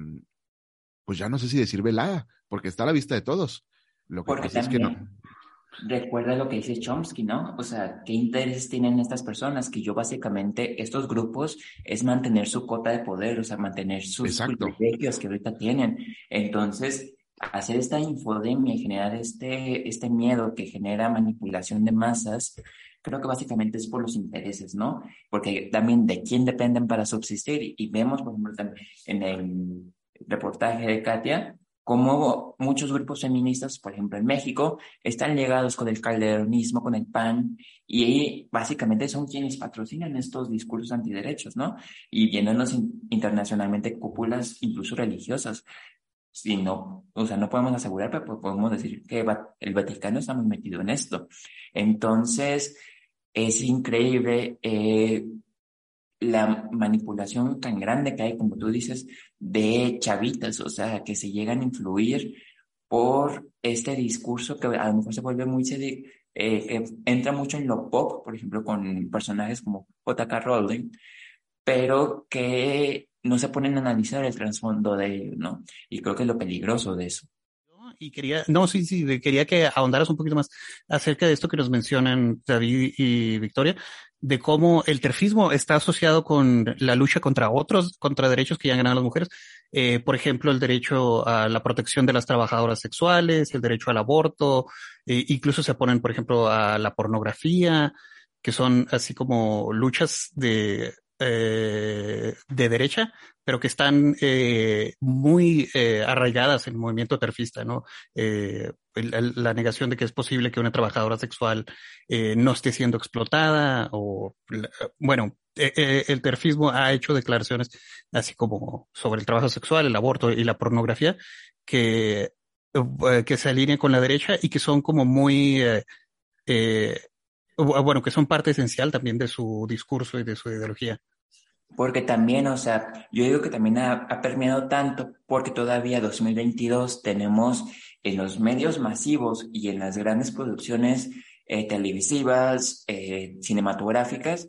pues ya no sé si decir velada, porque está a la vista de todos. Lo que porque pasa es que no. Recuerda lo que dice Chomsky, ¿no? O sea, ¿qué intereses tienen estas personas? Que yo básicamente, estos grupos es mantener su cota de poder, o sea, mantener sus privilegios que ahorita tienen. Entonces, hacer esta infodemia y generar este, este miedo que genera manipulación de masas, creo que básicamente es por los intereses, ¿no? Porque también de quién dependen para subsistir. Y vemos, por ejemplo, en el reportaje de Katia, cómo muchos grupos feministas, por ejemplo en México, están ligados con el calderonismo, con el PAN, y básicamente son quienes patrocinan estos discursos antiderechos, ¿no? Y viéndonos internacionalmente cúpulas incluso religiosas. Si no, o sea, no podemos asegurar, pero podemos decir que el Vaticano está muy metido en esto. Entonces, es increíble eh, la manipulación tan grande que hay, como tú dices, de chavitas, o sea, que se llegan a influir por este discurso que a lo mejor se vuelve muy, eh, entra mucho en lo pop, por ejemplo, con personajes como J.K. Rowling, pero que no se ponen a analizar el trasfondo de ello, ¿no? Y creo que es lo peligroso de eso. Y quería, no, sí, sí, quería que ahondaras un poquito más acerca de esto que nos mencionan David y Victoria, de cómo el terfismo está asociado con la lucha contra otros, contra derechos que ya han ganado las mujeres. Eh, por ejemplo, el derecho a la protección de las trabajadoras sexuales, el derecho al aborto, eh, incluso se ponen, por ejemplo, a la pornografía, que son así como luchas de eh, de derecha, pero que están eh, muy eh, arraigadas en el movimiento terfista, ¿no? la negación de que es posible que una trabajadora sexual no esté siendo explotada o, bueno, el terfismo ha hecho declaraciones así como sobre el trabajo sexual, el aborto y la pornografía que, que se alinean con la derecha y que son como muy bueno, que son parte esencial también de su discurso y de su ideología. Porque también, o sea, yo digo que también ha, permeado tanto porque todavía 2022 tenemos en los medios masivos y en las grandes producciones eh, televisivas, eh, cinematográficas,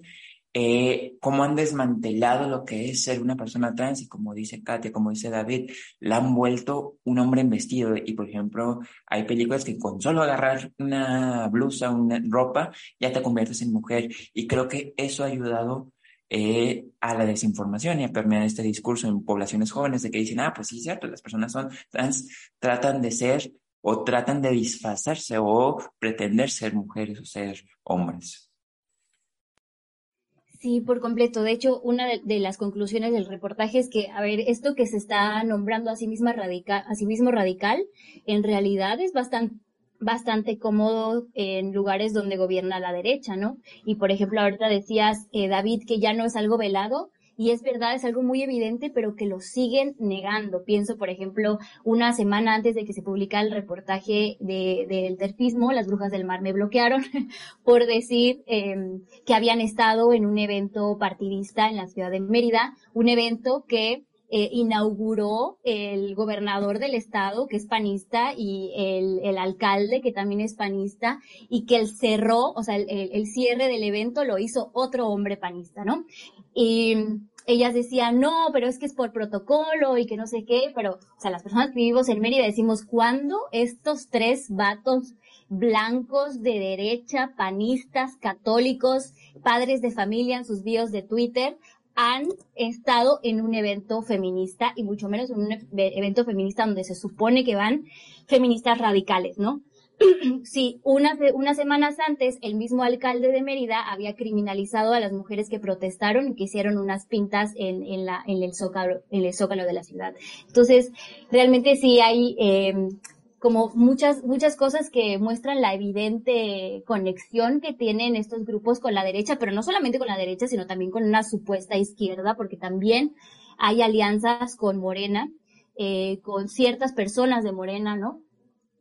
eh, cómo han desmantelado lo que es ser una persona trans y como dice Katia, como dice David, la han vuelto un hombre en vestido. Y por ejemplo hay películas que con solo agarrar una blusa, una ropa, ya te conviertes en mujer. Y creo que eso ha ayudado eh, a la desinformación y a permear este discurso en poblaciones jóvenes de que dicen, ah, pues sí, cierto, las personas son trans, tratan de ser o tratan de disfrazarse o pretender ser mujeres o ser hombres. Sí, por completo. De hecho, una de, las conclusiones del reportaje es que, a ver, esto que se está nombrando a sí, misma radical, a sí mismo radical, en realidad es bastante bastante cómodo en lugares donde gobierna la derecha, ¿no? Y por ejemplo, ahorita decías, eh, David, que ya no es algo velado, y es verdad, es algo muy evidente, pero que lo siguen negando. Pienso, por ejemplo, una semana antes de que se publicara el reportaje de, del terfismo, las brujas del mar me bloquearon por decir em, que habían estado en un evento partidista en la ciudad de Mérida, un evento que eh, inauguró el gobernador del estado, que es panista, y el, el, alcalde, que también es panista, y que el cerró, o sea, el, el, cierre del evento lo hizo otro hombre panista, ¿no? Y ellas decían, no, pero es que es por protocolo y que no sé qué, pero, o sea, las personas que vivimos en Mérida decimos, ¿cuándo estos tres vatos blancos de derecha, panistas, católicos, padres de familia en sus videos de Twitter, han estado en un evento feminista y mucho menos en un e-, evento feminista donde se supone que van feministas radicales, ¿no? sí, unas, unas semanas antes el mismo alcalde de Mérida había criminalizado a las mujeres que protestaron y que hicieron unas pintas en, en, la, en, el, zócalo, en el zócalo de la ciudad. Entonces, realmente sí hay eh, como muchas, muchas cosas que muestran la evidente conexión que tienen estos grupos con la derecha, pero no solamente con la derecha, sino también con una supuesta izquierda, porque también hay alianzas con Morena. eh, con ciertas personas de Morena, ¿no?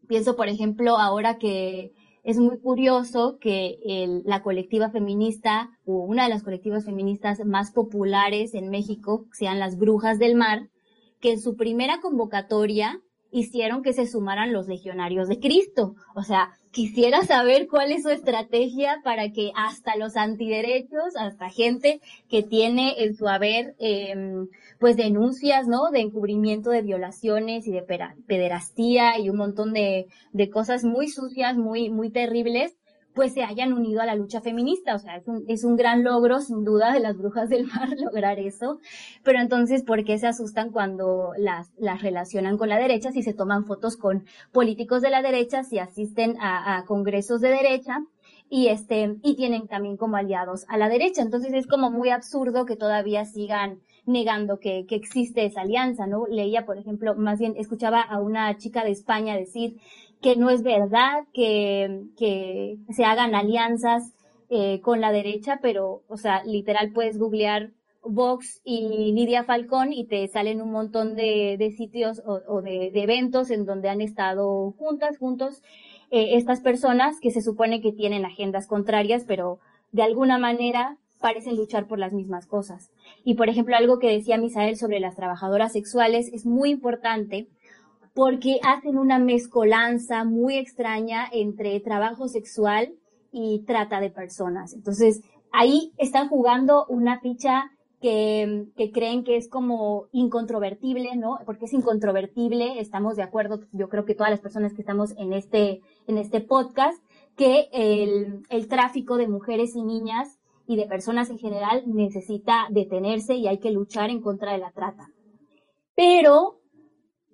Pienso, por ejemplo, ahora que es muy curioso que la colectiva feminista o una de las colectivas feministas más populares en México sean las Brujas del Mar, que en su primera convocatoria hicieron que se sumaran los legionarios de Cristo. O sea, quisiera saber cuál es su estrategia para que hasta los antiderechos, hasta gente que tiene en su haber, eh, pues denuncias, ¿no? De encubrimiento de violaciones y de pederastía y un montón de cosas muy sucias, muy, muy terribles, pues se hayan unido a la lucha feminista. O sea, es un, es un gran logro, sin duda, de las brujas del mar lograr eso. Pero entonces, ¿por qué se asustan cuando las, las relacionan con la derecha si se toman fotos con políticos de la derecha, si asisten a, a congresos de derecha? y este y tienen también como aliados a la derecha. Entonces es como muy absurdo que todavía sigan negando que, que existe esa alianza, ¿no? Leía, por ejemplo, más bien escuchaba a una chica de España decir que no es verdad que, que se hagan alianzas eh, con la derecha, pero, o sea, literal puedes googlear Vox y Lidia Falcón y te salen un montón de, de sitios o, de, de, eventos en donde han estado juntas, juntos, eh, estas personas que se supone que tienen agendas contrarias, pero de alguna manera parecen luchar por las mismas cosas. Y por ejemplo, algo que decía Misael sobre las trabajadoras sexuales es muy importante porque hacen una mezcolanza muy extraña entre trabajo sexual y trata de personas. Entonces, ahí están jugando una ficha que, que, creen que es como incontrovertible, ¿no? Porque es incontrovertible, estamos de acuerdo, yo creo que todas las personas que estamos en este, en este podcast, que el, el tráfico de mujeres y niñas y de personas en general necesita detenerse y hay que luchar en contra de la trata. Pero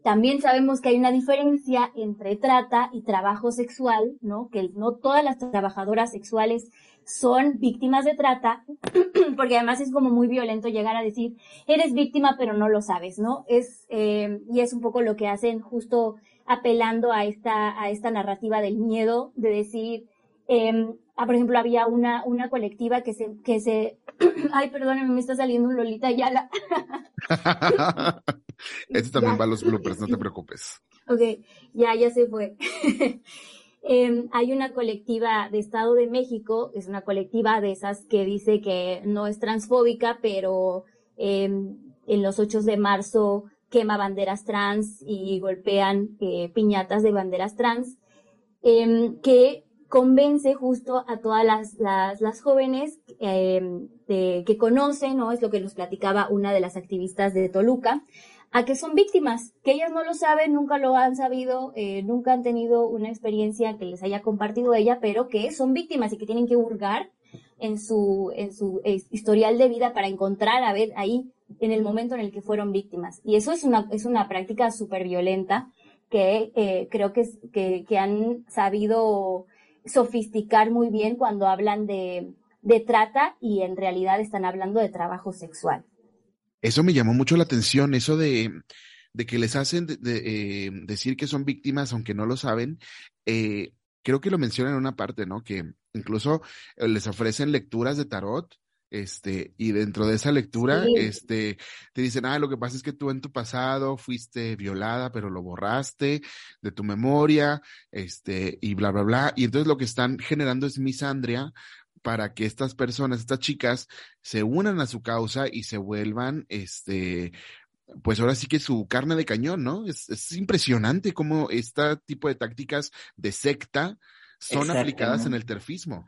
también sabemos que hay una diferencia entre trata y trabajo sexual, ¿no? Que no todas las trabajadoras sexuales son víctimas de trata, porque además es como muy violento llegar a decir, eres víctima pero no lo sabes, ¿no? Es, eh, y es un poco lo que hacen justo apelando a esta, a esta narrativa del miedo, de decir, eh, ah, por ejemplo, había una, una colectiva que se, que se, ay, perdónenme, me está saliendo un Lolita Yala. este también va a los bloopers, no te preocupes. Ok, ya, ya se fue. eh, hay una colectiva de Estado de México, es una colectiva de esas que dice que no es transfóbica, pero eh, en los 8 de marzo quema banderas trans y golpean eh, piñatas de banderas trans, eh, que convence justo a todas las, las, las jóvenes eh, de, que conocen, ¿no? Es lo que nos platicaba una de las activistas de Toluca, a que son víctimas, que ellas no lo saben, nunca lo han sabido, eh, nunca han tenido una experiencia que les haya compartido ella, pero que son víctimas y que tienen que hurgar en su, en su historial de vida para encontrar, a ver, ahí, en el momento en el que fueron víctimas. Y eso es una, es una práctica súper violenta que eh, creo que, que, que han sabido sofisticar muy bien cuando hablan de, de trata y en realidad están hablando de trabajo sexual. Eso me llamó mucho la atención, eso de, de que les hacen de, de, eh, decir que son víctimas aunque no lo saben. Eh, creo que lo mencionan en una parte, ¿no? Que incluso les ofrecen lecturas de tarot este, y dentro de esa lectura, sí. este, te dicen, ah, lo que pasa es que tú en tu pasado fuiste violada, pero lo borraste de tu memoria, este, y bla, bla, bla. Y entonces lo que están generando es misandria para que estas personas, estas chicas, se unan a su causa y se vuelvan, este, pues ahora sí que su carne de cañón, ¿no? Es, es impresionante cómo este tipo de tácticas de secta son aplicadas en el terfismo.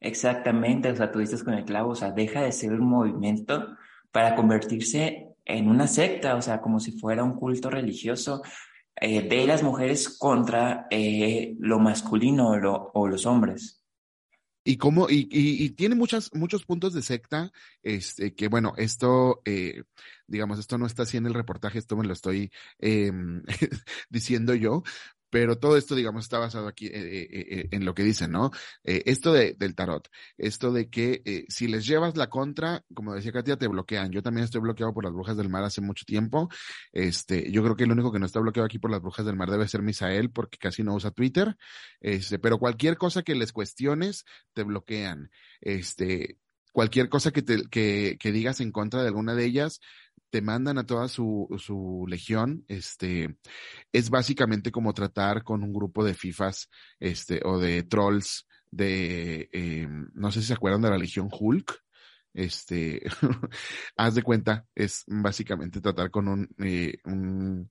Exactamente, o sea, tú dices con el clavo, o sea, deja de ser un movimiento para convertirse en una secta, o sea, como si fuera un culto religioso eh, de las mujeres contra eh, lo masculino o, lo, o, los hombres. Y como, y, y, y, tiene muchas, muchos puntos de secta, este, que bueno, esto, eh, digamos, esto no está así en el reportaje, esto me lo estoy eh, diciendo yo, pero todo esto, digamos, está basado aquí eh, eh, eh, en lo que dicen, ¿no? Esto de, del tarot, esto de que si les llevas la contra, como decía Katia, te bloquean. Yo también estoy bloqueado por las brujas del mar hace mucho tiempo. Este, yo creo que el único que no está bloqueado aquí por las brujas del mar debe ser Misael, porque casi no usa Twitter. Este, pero cualquier cosa que les cuestiones, te bloquean. Este, cualquier cosa que, te, que, que digas en contra de alguna de ellas, te mandan a toda su, su legión, este, es básicamente como tratar con un grupo de FIFAs, este, o de trolls de, eh, no sé si se acuerdan de la Legión Hulk, este, haz de cuenta, es básicamente tratar con un, eh, un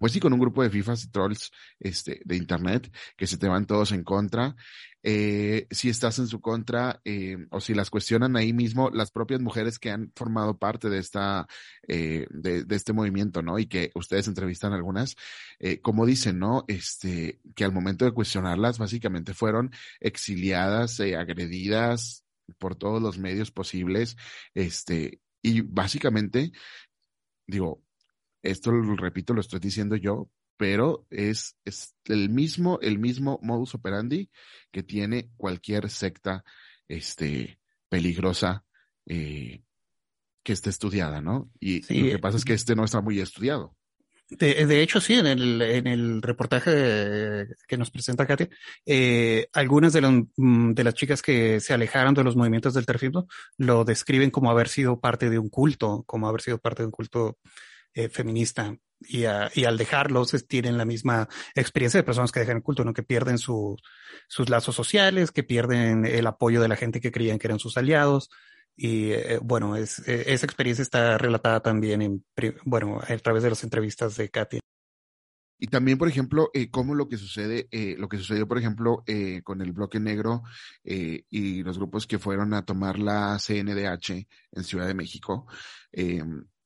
pues sí, con un grupo de FIFAs y trolls este, de internet que se te van todos en contra. Eh, si estás en su contra eh, o si las cuestionan ahí mismo, las propias mujeres que han formado parte de esta, eh, de, este movimiento, ¿no? Y que ustedes entrevistan algunas, como dicen, ¿no? Este, que al momento de cuestionarlas, básicamente fueron exiliadas, agredidas por todos los medios posibles, este, y básicamente, digo, esto lo repito, lo estoy diciendo yo, pero es, es el mismo, el mismo modus operandi que tiene cualquier secta, este, peligrosa, eh, que esté estudiada, ¿no? Y sí. lo que pasa es que este no está muy estudiado. De, de, hecho, sí, en el, en el reportaje que nos presenta Katia, eh, algunas de, los, de las chicas que se alejaron de los movimientos del terfismo lo describen como haber sido parte de un culto, como haber sido parte de un culto eh, feminista y, a, y, al dejarlos tienen la misma experiencia de personas que dejan el culto, ¿no? que pierden su, sus lazos sociales, que pierden el apoyo de la gente que creían que eran sus aliados. Y eh, bueno, es, esa experiencia está relatada también en, bueno, a través de las entrevistas de Katy. Y también, por ejemplo, eh, cómo lo que sucede, eh, lo que sucedió, por ejemplo, eh, con el bloque negro eh, y los grupos que fueron a tomar la CNDH en Ciudad de México,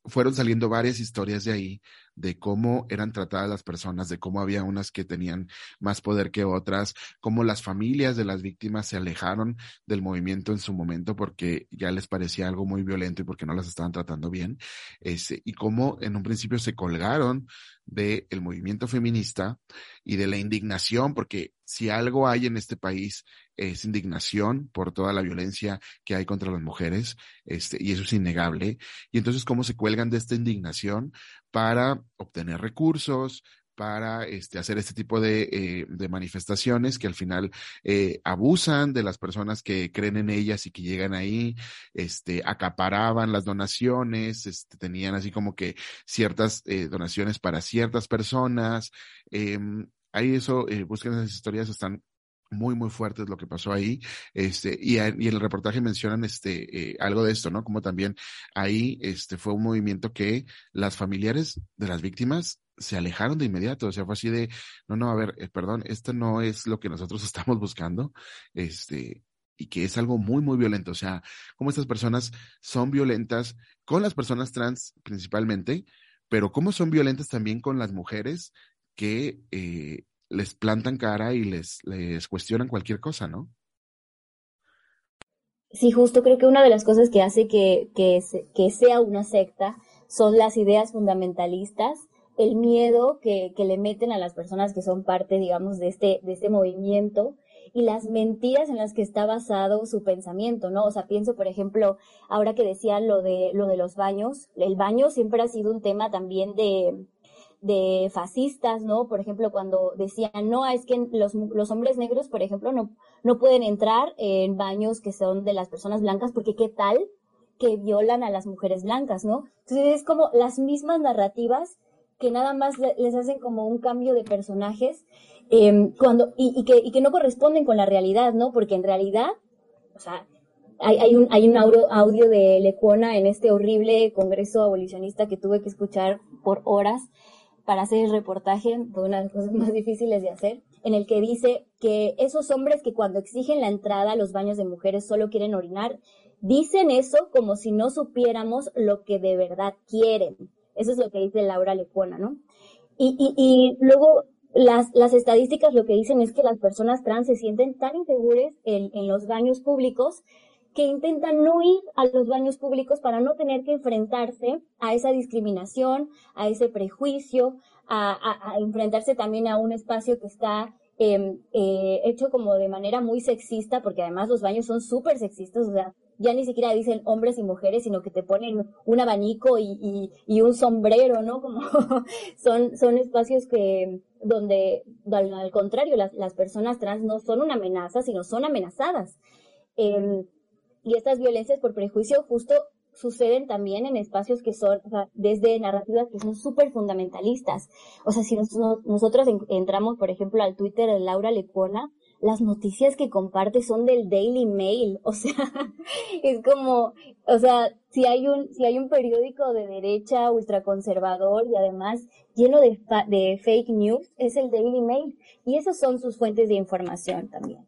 fueron saliendo varias historias de ahí de cómo eran tratadas las personas, de cómo había unas que tenían más poder que otras, cómo las familias de las víctimas se alejaron del movimiento en su momento porque ya les parecía algo muy violento y porque no las estaban tratando bien, ese, y cómo en un principio se colgaron del el movimiento feminista y de la indignación, porque si algo hay en este país es indignación por toda la violencia que hay contra las mujeres, este, y eso es innegable. Y entonces, ¿cómo se cuelgan de esta indignación para obtener recursos, para este, hacer este tipo de, eh, de manifestaciones que al final eh, abusan de las personas que creen en ellas y que llegan ahí, este, acaparaban las donaciones, este, tenían así como que ciertas eh, donaciones para ciertas personas. Eh, ahí eso, busquen esas historias, están muy, muy fuertes lo que pasó ahí. Este, y, y en el reportaje mencionan este, eh, algo de esto, ¿no? Como también ahí este, fue un movimiento que las familiares de las víctimas se alejaron de inmediato. O sea, fue así de, no, no, a ver, eh, perdón, esto no es lo que nosotros estamos buscando. Este, y que es algo muy, muy violento. O sea, cómo estas personas son violentas con las personas trans principalmente, pero cómo son violentas también con las mujeres que eh, les plantan cara y les, les cuestionan cualquier cosa, ¿no? Sí, justo creo que una de las cosas que hace que, que, sea una secta son las ideas fundamentalistas, el miedo que, que, le meten a las personas que son parte, digamos, de este, de este movimiento y las mentiras en las que está basado su pensamiento, ¿no? O sea, pienso, por ejemplo, ahora que decían lo de, lo de los baños, el baño siempre ha sido un tema también de, de fascistas, ¿no? Por ejemplo, cuando decían, no, es que los, los hombres negros, por ejemplo, no, no pueden entrar en baños que son de las personas blancas, porque qué tal que violan a las mujeres blancas, ¿no? Entonces es como las mismas narrativas que nada más les hacen como un cambio de personajes eh, cuando, y, y, que, y que no corresponden con la realidad, ¿no? Porque en realidad, o sea, hay, hay, un, hay un audio, audio de Lecuona en este horrible congreso abolicionista que tuve que escuchar por horas, para hacer el reportaje, una de las cosas más difíciles de hacer, en el que dice que esos hombres que cuando exigen la entrada a los baños de mujeres solo quieren orinar, dicen eso como si no supiéramos lo que de verdad quieren. Eso es lo que dice Laura Lecona, ¿no? Y, y, y luego las, las estadísticas lo que dicen es que las personas trans se sienten tan inseguras en, en los baños públicos que intentan no ir a los baños públicos para no tener que enfrentarse a esa discriminación, a ese prejuicio, a, enfrentarse también a un espacio que está eh, eh, hecho como de manera muy sexista, porque además los baños son súper sexistas, o sea, ya ni siquiera dicen hombres y mujeres, sino que te ponen un abanico y, y, y un sombrero, ¿no? Como son, espacios que, donde, al, contrario, las, personas trans no son una amenaza, sino son amenazadas. Eh, y estas violencias por prejuicio justo suceden también en espacios que son, o sea, desde narrativas que son súper fundamentalistas. O sea, si nosotros entramos, por ejemplo, al Twitter de Laura Lecona, las noticias que comparte son del Daily Mail, o sea, es como, o sea, si hay un, si hay un periódico de derecha ultraconservador y además lleno de, de fake news, es el Daily Mail. Y esas son sus fuentes de información también.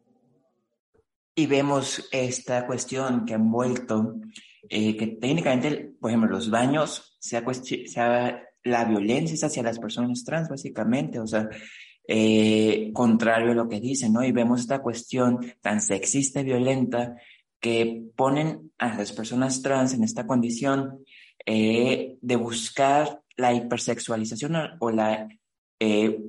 Y vemos esta cuestión que han vuelto, eh, que técnicamente, por ejemplo, los baños, sea, la violencia es hacia las personas trans, básicamente, o sea, eh, contrario a lo que dicen, ¿no? Y vemos esta cuestión tan sexista y violenta que ponen a las personas trans en esta condición eh, de buscar la hipersexualización o la, eh,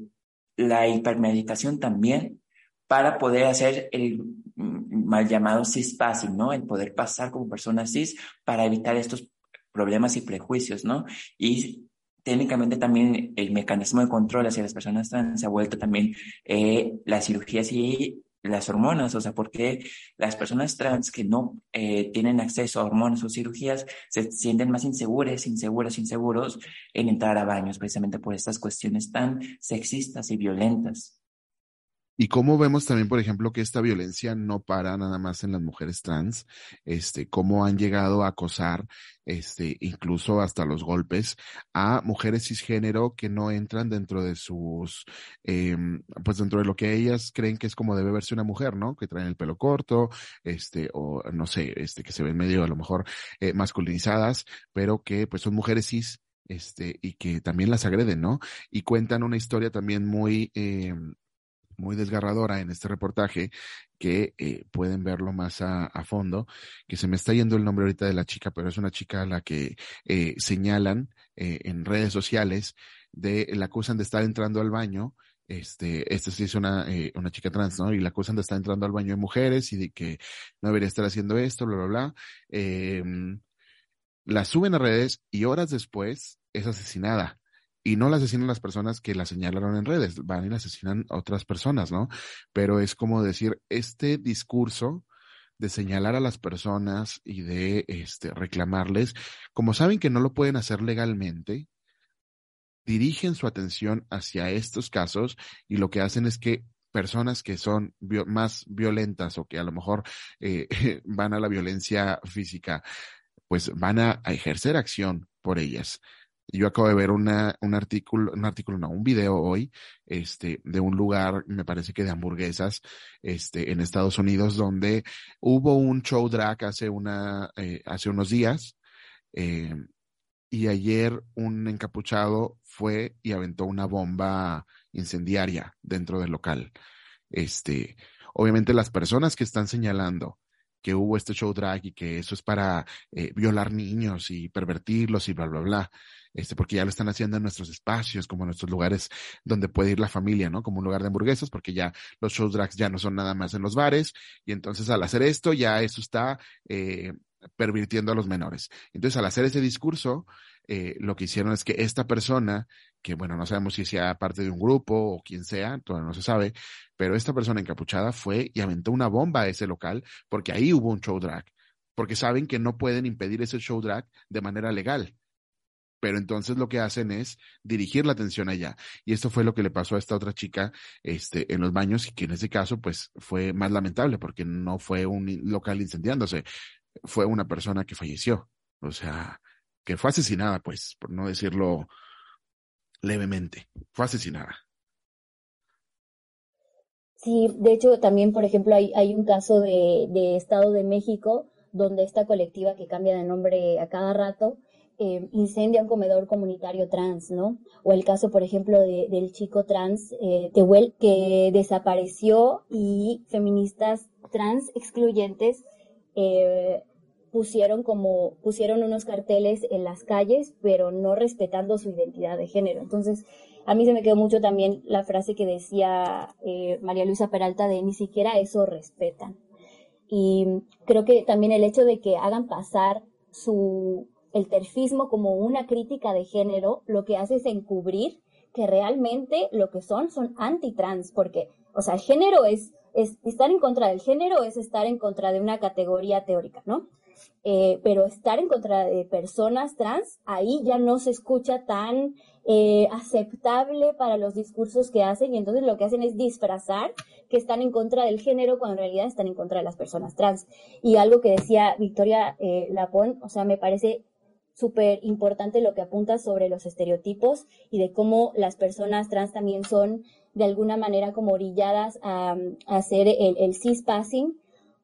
la hipermedicación también para poder hacer el mal llamado cispassing, ¿no? El poder pasar como persona cis para evitar estos problemas y prejuicios, ¿no? Y técnicamente también el mecanismo de control hacia las personas trans se ha vuelto también eh, las cirugías y las hormonas, o sea, porque las personas trans que no eh, tienen acceso a hormonas o cirugías se sienten más inseguras, inseguras, inseguros en entrar a baños, precisamente por estas cuestiones tan sexistas y violentas. Y cómo vemos también, por ejemplo, que esta violencia no para nada más en las mujeres trans, este, cómo han llegado a acosar, este, incluso hasta los golpes a mujeres cisgénero que no entran dentro de sus, eh, pues dentro de lo que ellas creen que es como debe verse una mujer, ¿no? Que traen el pelo corto, este, o no sé, este, que se ven medio a lo mejor eh, masculinizadas, pero que pues son mujeres cis este, y que también las agreden, ¿no? Y cuentan una historia también muy, eh, muy desgarradora en este reportaje, que eh, pueden verlo más a, fondo, que se me está yendo el nombre ahorita de la chica, pero es una chica a la que eh, señalan eh, en redes sociales, de, la acusan de estar entrando al baño, este, esta sí es una, una chica trans, ¿no? Y la acusan de estar entrando al baño de mujeres y de que no debería estar haciendo esto, bla, bla, bla. Em, la suben a redes y horas después es asesinada y no la asesinan las personas que la señalaron en redes, van y la asesinan otras personas, ¿no? Pero es como decir, este discurso de señalar a las personas y de este, reclamarles, como saben que no lo pueden hacer legalmente, dirigen su atención hacia estos casos y lo que hacen es que personas que son más violentas o que a lo mejor eh, van a la violencia física, pues van a ejercer acción por ellas. Yo acabo de ver un artículo, un artículo, no, un video hoy, este, de un lugar, me parece que de hamburguesas, este, en Estados Unidos, donde hubo un show drag hace una, eh, hace unos días, eh, y ayer un encapuchado fue y aventó una bomba incendiaria dentro del local. Este, obviamente las personas que están señalando que hubo este show drag y que eso es para eh, violar niños y pervertirlos y bla, bla, bla este, porque ya lo están haciendo en nuestros espacios, como en nuestros lugares donde puede ir la familia, ¿no? Como un lugar de hamburguesas, porque ya los shows drags ya no son nada más en los bares, y entonces al hacer esto, ya eso está eh, pervirtiendo a los menores. Entonces, al hacer ese discurso, eh, lo que hicieron es que esta persona, que bueno, no sabemos si sea parte de un grupo o quien sea, todavía no se sabe, pero esta persona encapuchada fue y aventó una bomba a ese local porque ahí hubo un show drag, porque saben que no pueden impedir ese show drag de manera legal pero entonces lo que hacen es dirigir la atención allá. Y esto fue lo que le pasó a esta otra chica este, en los baños y que en ese caso pues fue más lamentable porque no fue un local incendiándose, fue una persona que falleció, o sea, que fue asesinada pues, por no decirlo levemente, fue asesinada. Sí, de hecho también, por ejemplo, hay, un caso de, de Estado de México donde esta colectiva que cambia de nombre a cada rato, eh, incendia un comedor comunitario trans, ¿no? O el caso, por ejemplo, del chico trans eh, Tehuel, que desapareció y feministas trans excluyentes eh, pusieron como pusieron unos carteles en las calles, pero no respetando su identidad de género. Entonces, a mí se me quedó mucho también la frase que decía eh, María Luisa Peralta de ni siquiera eso respetan. Y creo que también el hecho de que hagan pasar su el terfismo como una crítica de género, lo que hace es encubrir que realmente lo que son son antitrans, porque, o sea, el género es, es, estar en contra del género es estar en contra de una categoría teórica, ¿no? Eh, pero estar en contra de personas trans, ahí ya no se escucha tan eh, aceptable para los discursos que hacen y entonces lo que hacen es disfrazar que están en contra del género cuando en realidad están en contra de las personas trans. Y algo que decía Victoria eh, Lapón, o sea, me parece súper importante lo que apunta sobre los estereotipos y de cómo las personas trans también son de alguna manera como orilladas a, hacer el, cis-passing,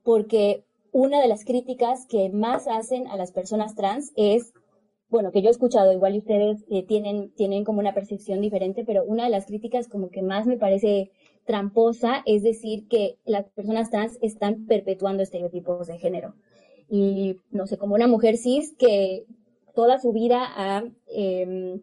porque una de las críticas que más hacen a las personas trans es, bueno, que yo he escuchado, igual ustedes eh, tienen, tienen como una percepción diferente, pero una de las críticas como que más me parece tramposa es decir que las personas trans están perpetuando estereotipos de género. Y no sé, como una mujer cis que toda su vida ha em,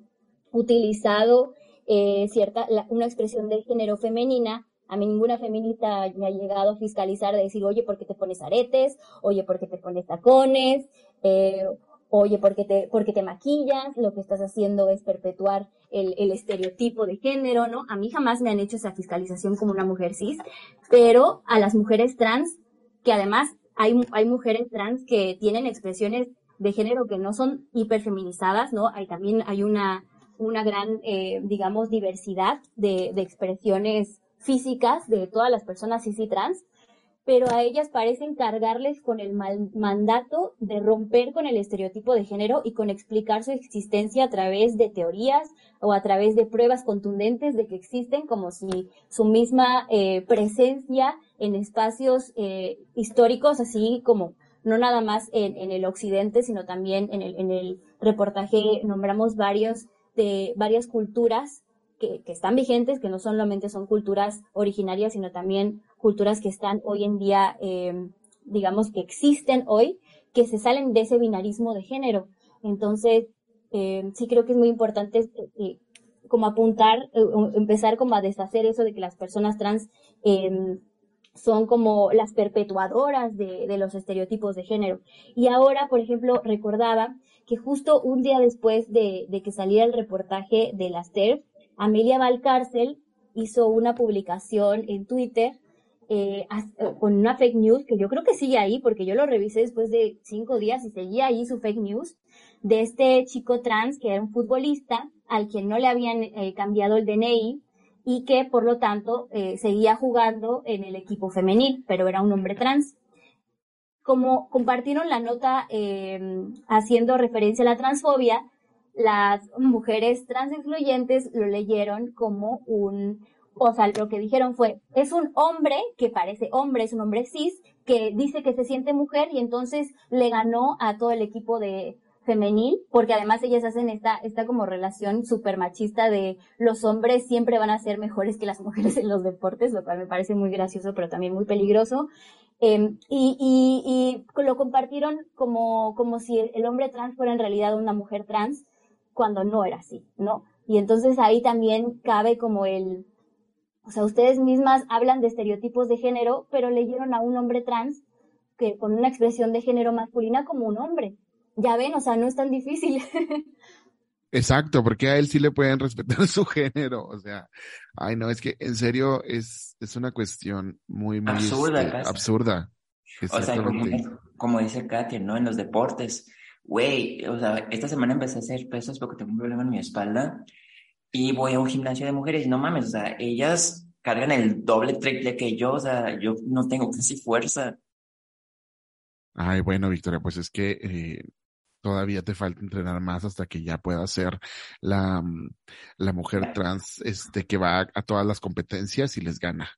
utilizado eh, cierta, una expresión de género femenina, a mí ninguna feminista me ha llegado a fiscalizar de decir, oye, ¿por qué te pones aretes? Oye, ¿por qué te pones tacones? Eh, oye, ¿por qué, te, ¿por qué te maquillas? Lo que estás haciendo es perpetuar el, estereotipo de género, ¿no? A mí jamás me han hecho esa fiscalización como una mujer cis, pero a las mujeres trans, que además hay, hay mujeres trans que tienen expresiones de género que no son hiperfeminizadas, ¿no? Hay también hay una, gran, eh, digamos, diversidad de expresiones físicas de todas las personas cis y trans, pero a ellas parecen cargarles con el mandato de romper con el estereotipo de género y con explicar su existencia a través de teorías o a través de pruebas contundentes de que existen, como si su misma eh, presencia en espacios eh, históricos, así como no nada más en, en, el occidente, sino también en el, en el reportaje nombramos varios de varias culturas que, están vigentes, que no solamente son culturas originarias, sino también culturas que están hoy en día, eh, digamos, que existen hoy, que se salen de ese binarismo de género. Entonces, eh, sí creo que es muy importante eh, como apuntar, eh, empezar como a deshacer eso de que las personas trans em, son como las perpetuadoras de, de, los estereotipos de género. Y ahora, por ejemplo, recordaba que justo un día después de, de que saliera el reportaje de las TERF, Amelia Valcárcel hizo una publicación en Twitter eh, eh, con una fake news que yo creo que sigue ahí porque yo lo revisé después de cinco días y seguía ahí su fake news de este chico trans que era un futbolista al que no le habían eh, cambiado el DNI y que por lo tanto seguía jugando en el equipo femenil, pero era un hombre trans. Como compartieron la nota haciendo referencia a la transfobia, las mujeres trans excluyentes lo leyeron como un, o sea, lo que dijeron fue, es un hombre que parece hombre, es un hombre cis, que dice que se siente mujer y entonces le ganó a todo el equipo de femenil, porque además ellas hacen esta, esta como relación súper machista de los hombres siempre van a ser mejores que las mujeres en los deportes, lo cual me parece muy gracioso, pero también muy peligroso. Eh, y, y, y, lo compartieron como, como si el hombre trans fuera en realidad una mujer trans, cuando no era así, ¿no? Y entonces ahí también cabe como el, o sea, ustedes mismas hablan de estereotipos de género, pero leyeron a un hombre trans que con una expresión de género masculina como un hombre ya ven, o sea, no es tan difícil. Exacto, porque a él sí le pueden respetar su género, o sea, ay no, es que en serio es, es una cuestión muy, muy absurda. Este, absurda. O sea, como, como, dice Katia, ¿no? En los deportes, güey, o sea, esta semana empecé a hacer pesos porque tengo un problema en mi espalda y voy a un gimnasio de mujeres, no mames, o sea, ellas cargan el doble, triple que yo, o sea, yo no tengo casi fuerza. Ay, bueno, Victoria, pues es que eh, todavía te falta entrenar más hasta que ya puedas ser la, mm, la mujer trans este, que va a, todas las competencias y les gana.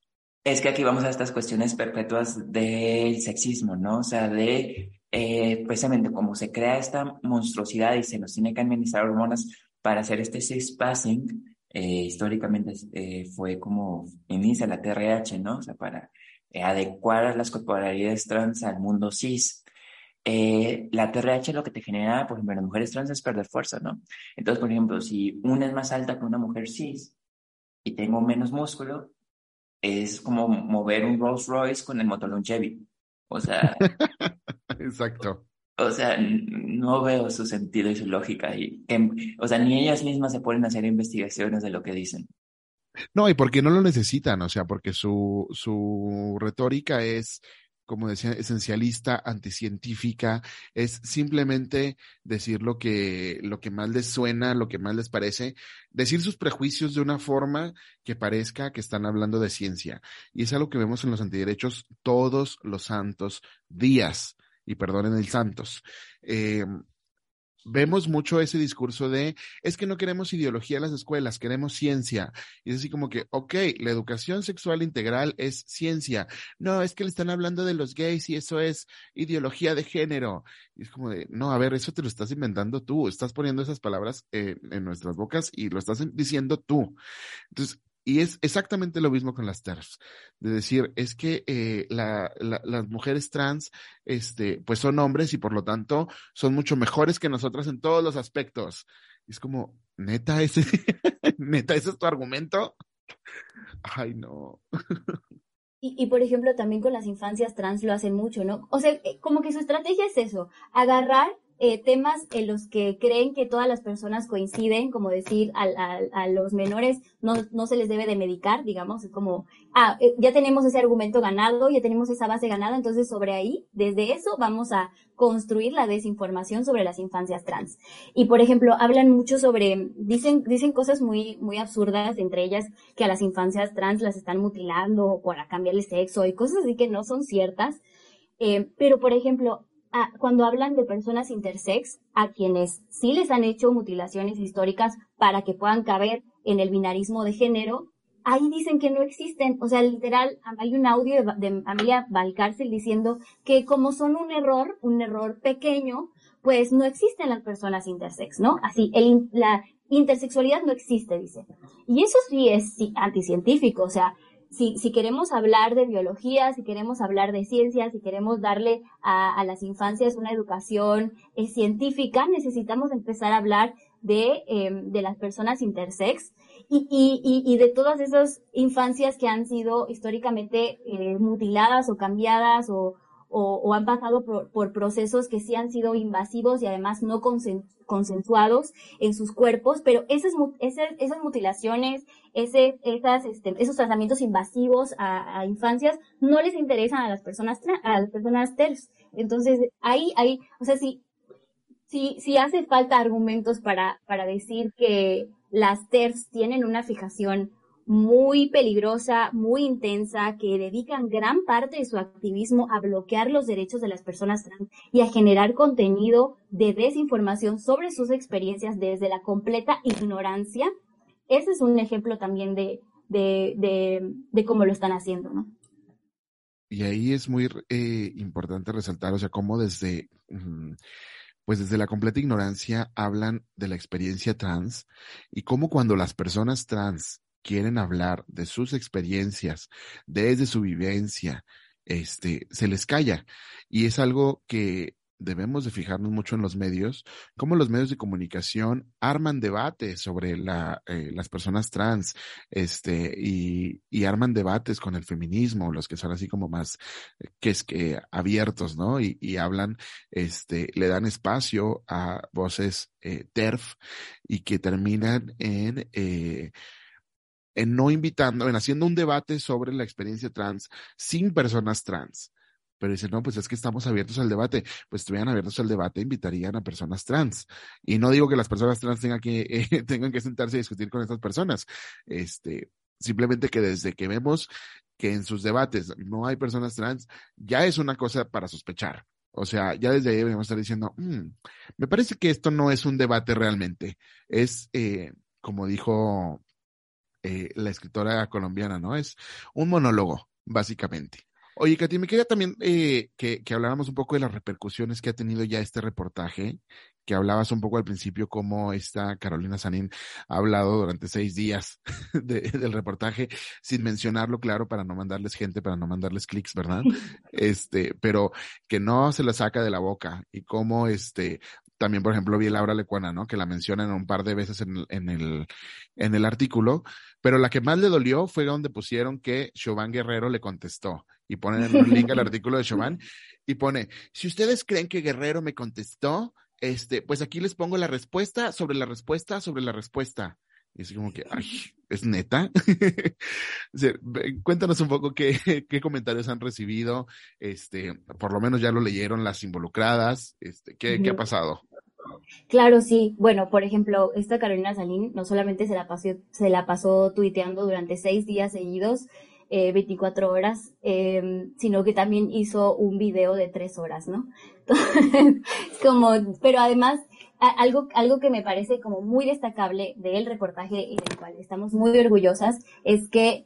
Es que aquí vamos a estas cuestiones perpetuas del sexismo, ¿no? O sea, de eh, precisamente como se crea esta monstruosidad y se nos tiene que administrar hormonas para hacer este cis-passing, eh, históricamente eh, fue como inicia la TRH, ¿no? O sea, para eh, adecuar las corporalidades trans al mundo cis eh, la TRH lo que te genera, por ejemplo, en las mujeres trans es perder fuerza, ¿no? Entonces, por ejemplo, si una es más alta que una mujer cis y tengo menos músculo, es como mover un Rolls Royce con el motor de un Chevy. O sea. Exacto. O sea, no veo su sentido y su lógica. Y que, o sea, ni ellas mismas se pueden hacer investigaciones de lo que dicen. No, y porque no lo necesitan, o sea, porque su, su retórica es como decía, esencialista, anticientífica, es simplemente decir lo que, lo que más les suena, lo que más les parece, decir sus prejuicios de una forma que parezca que están hablando de ciencia. Y es algo que vemos en los antiderechos todos los santos días. Y perdonen el santos. Eh, vemos mucho ese discurso de, es que no queremos ideología en las escuelas, queremos ciencia. Y es así como que, ok, la educación sexual integral es ciencia. No, es que le están hablando de los gays y eso es ideología de género. Y es como de, no, a ver, eso te lo estás inventando tú, estás poniendo esas palabras en nuestras bocas y lo estás diciendo tú. Entonces, y es exactamente lo mismo con las TERFs, de decir, es que eh, la, las mujeres trans, este, pues son hombres y por lo tanto son mucho mejores que nosotras en todos los aspectos. Y es como, neta, ese, neta, ese es tu argumento. Ay, no. Y, y, por ejemplo, también con las infancias trans lo hacen mucho, ¿no? O sea, eh, como que su estrategia es eso, agarrar eh, temas en los que creen que todas las personas coinciden, como decir, a, a, los menores no, no, se les debe de medicar, digamos, es como, ah, eh, ya tenemos ese argumento ganado, ya tenemos esa base ganada, entonces sobre ahí, desde eso, vamos a construir la desinformación sobre las infancias trans. Y por ejemplo, hablan mucho sobre, dicen, dicen cosas muy, muy absurdas, entre ellas que a las infancias trans las están mutilando para cambiarle sexo y cosas así que no son ciertas. Eh, pero por ejemplo, cuando hablan de personas intersex, a quienes sí les han hecho mutilaciones históricas para que puedan caber en el binarismo de género, ahí dicen que no existen. O sea, literal, hay un audio de, de Amelia Valcárcel diciendo que como son un error, un error pequeño, pues no existen las personas intersex, ¿no? Así, el, la intersexualidad no existe, dice. Y eso sí es anticientífico, o sea, si, si queremos hablar de biología, si queremos hablar de ciencias, si queremos darle a, a las infancias una educación eh, científica, necesitamos empezar a hablar de, eh, de las personas intersex y, y, y, de todas esas infancias que han sido históricamente eh, mutiladas o cambiadas o, o, o han pasado por, por, procesos que sí han sido invasivos y además no consensuados en sus cuerpos, pero esas, esas, esas mutilaciones, ese, esas, este, esos tratamientos invasivos a, infancias no les interesan a las personas, a las personas TERS. Entonces, ahí, ahí, o sea, si, si, si hace falta argumentos para, para decir que las TERS tienen una fijación muy peligrosa, muy intensa, que dedican gran parte de su activismo a bloquear los derechos de las personas trans y a generar contenido de desinformación sobre sus experiencias desde la completa ignorancia. Ese es un ejemplo también de, de, de, cómo lo están haciendo, ¿no? Y ahí es muy eh, importante resaltar, o sea, cómo desde, pues desde la completa ignorancia hablan de la experiencia trans y cómo cuando las personas trans quieren hablar de sus experiencias, desde su vivencia, este, se les calla. Y es algo que debemos de fijarnos mucho en los medios, cómo los medios de comunicación arman debates sobre eh, las personas trans, este, y, y, arman debates con el feminismo, los que son así como más, eh, que es que abiertos, ¿no? Y, y, hablan, este, le dan espacio a voces eh, TERF y que terminan en, eh, en no invitando, en haciendo un debate sobre la experiencia trans sin personas trans. Pero dicen, no, pues es que estamos abiertos al debate. Pues estuvieran abiertos al debate, invitarían a personas trans. Y no digo que las personas trans tengan que, eh, tengan que sentarse a discutir con estas personas. Este, simplemente que desde que vemos que en sus debates no hay personas trans, ya es una cosa para sospechar. O sea, ya desde ahí deberíamos estar diciendo, mm, me parece que esto no es un debate realmente. Es, eh, como dijo eh, la escritora colombiana, ¿no? Es un monólogo, básicamente. Oye, Katy, me quería también eh, que, que, habláramos un poco de las repercusiones que ha tenido ya este reportaje, que hablabas un poco al principio cómo esta Carolina Sanín ha hablado durante seis días de, del reportaje, sin mencionarlo, claro, para no mandarles gente, para no mandarles clics, ¿verdad? Este, pero que no se la saca de la boca y cómo este, también, por ejemplo, vi Laura Lecuana, ¿no? Que la mencionan un par de veces en, en, el, en el artículo, pero la que más le dolió fue donde pusieron que Chauvin Guerrero le contestó y ponen un link al artículo de Chauvin y pone, si ustedes creen que Guerrero me contestó, este, pues aquí les pongo la respuesta sobre la respuesta sobre la respuesta. Y es como que, ay, ¿es neta? Cuéntanos un poco qué, qué, comentarios han recibido, este, por lo menos ya lo leyeron las involucradas, este, ¿qué, ¿qué ha pasado? Claro, sí. Bueno, por ejemplo, esta Carolina Salín no solamente se la pasó, se la pasó tuiteando durante seis días seguidos, eh, 24 horas, eh, sino que también hizo un video de tres horas, ¿no? como, pero además, algo, algo que me parece como muy destacable del reportaje y del cual estamos muy orgullosas es que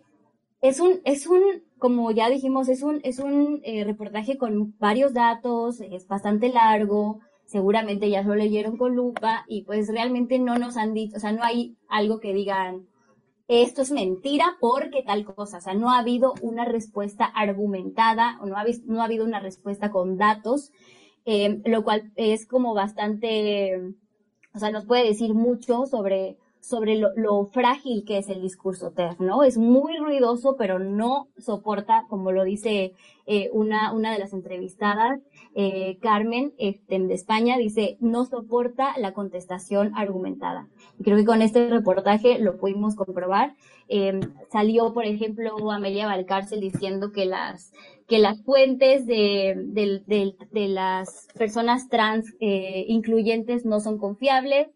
es un, es un, como ya dijimos, es un, es un eh, reportaje con varios datos, es bastante largo, seguramente ya lo leyeron con lupa y pues realmente no nos han dicho, o sea, no hay algo que digan, esto es mentira porque tal cosa, o sea, no ha habido una respuesta argumentada o no ha, no ha habido una respuesta con datos, eh, lo cual es como bastante, o sea, nos puede decir mucho sobre sobre lo, frágil que es el discurso TERF, ¿no? Es muy ruidoso, pero no soporta, como lo dice eh, una, una de las entrevistadas, eh, Carmen este, de España, dice, no soporta la contestación argumentada. Y creo que con este reportaje lo pudimos comprobar. Eh, salió, por ejemplo, Amelia Valcárcel diciendo que las que las fuentes de, de, de, de las personas trans incluyentes no son confiables,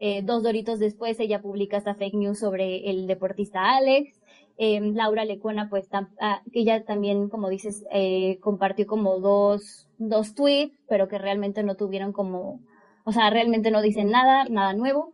eh, dos doritos después ella publica esta fake news sobre el deportista Alex. Eh, Laura Lecuona, pues, ah, que ella también, como dices, eh, compartió como dos, dos tweets, pero que realmente no tuvieron como, o sea, realmente no dicen nada, nada nuevo.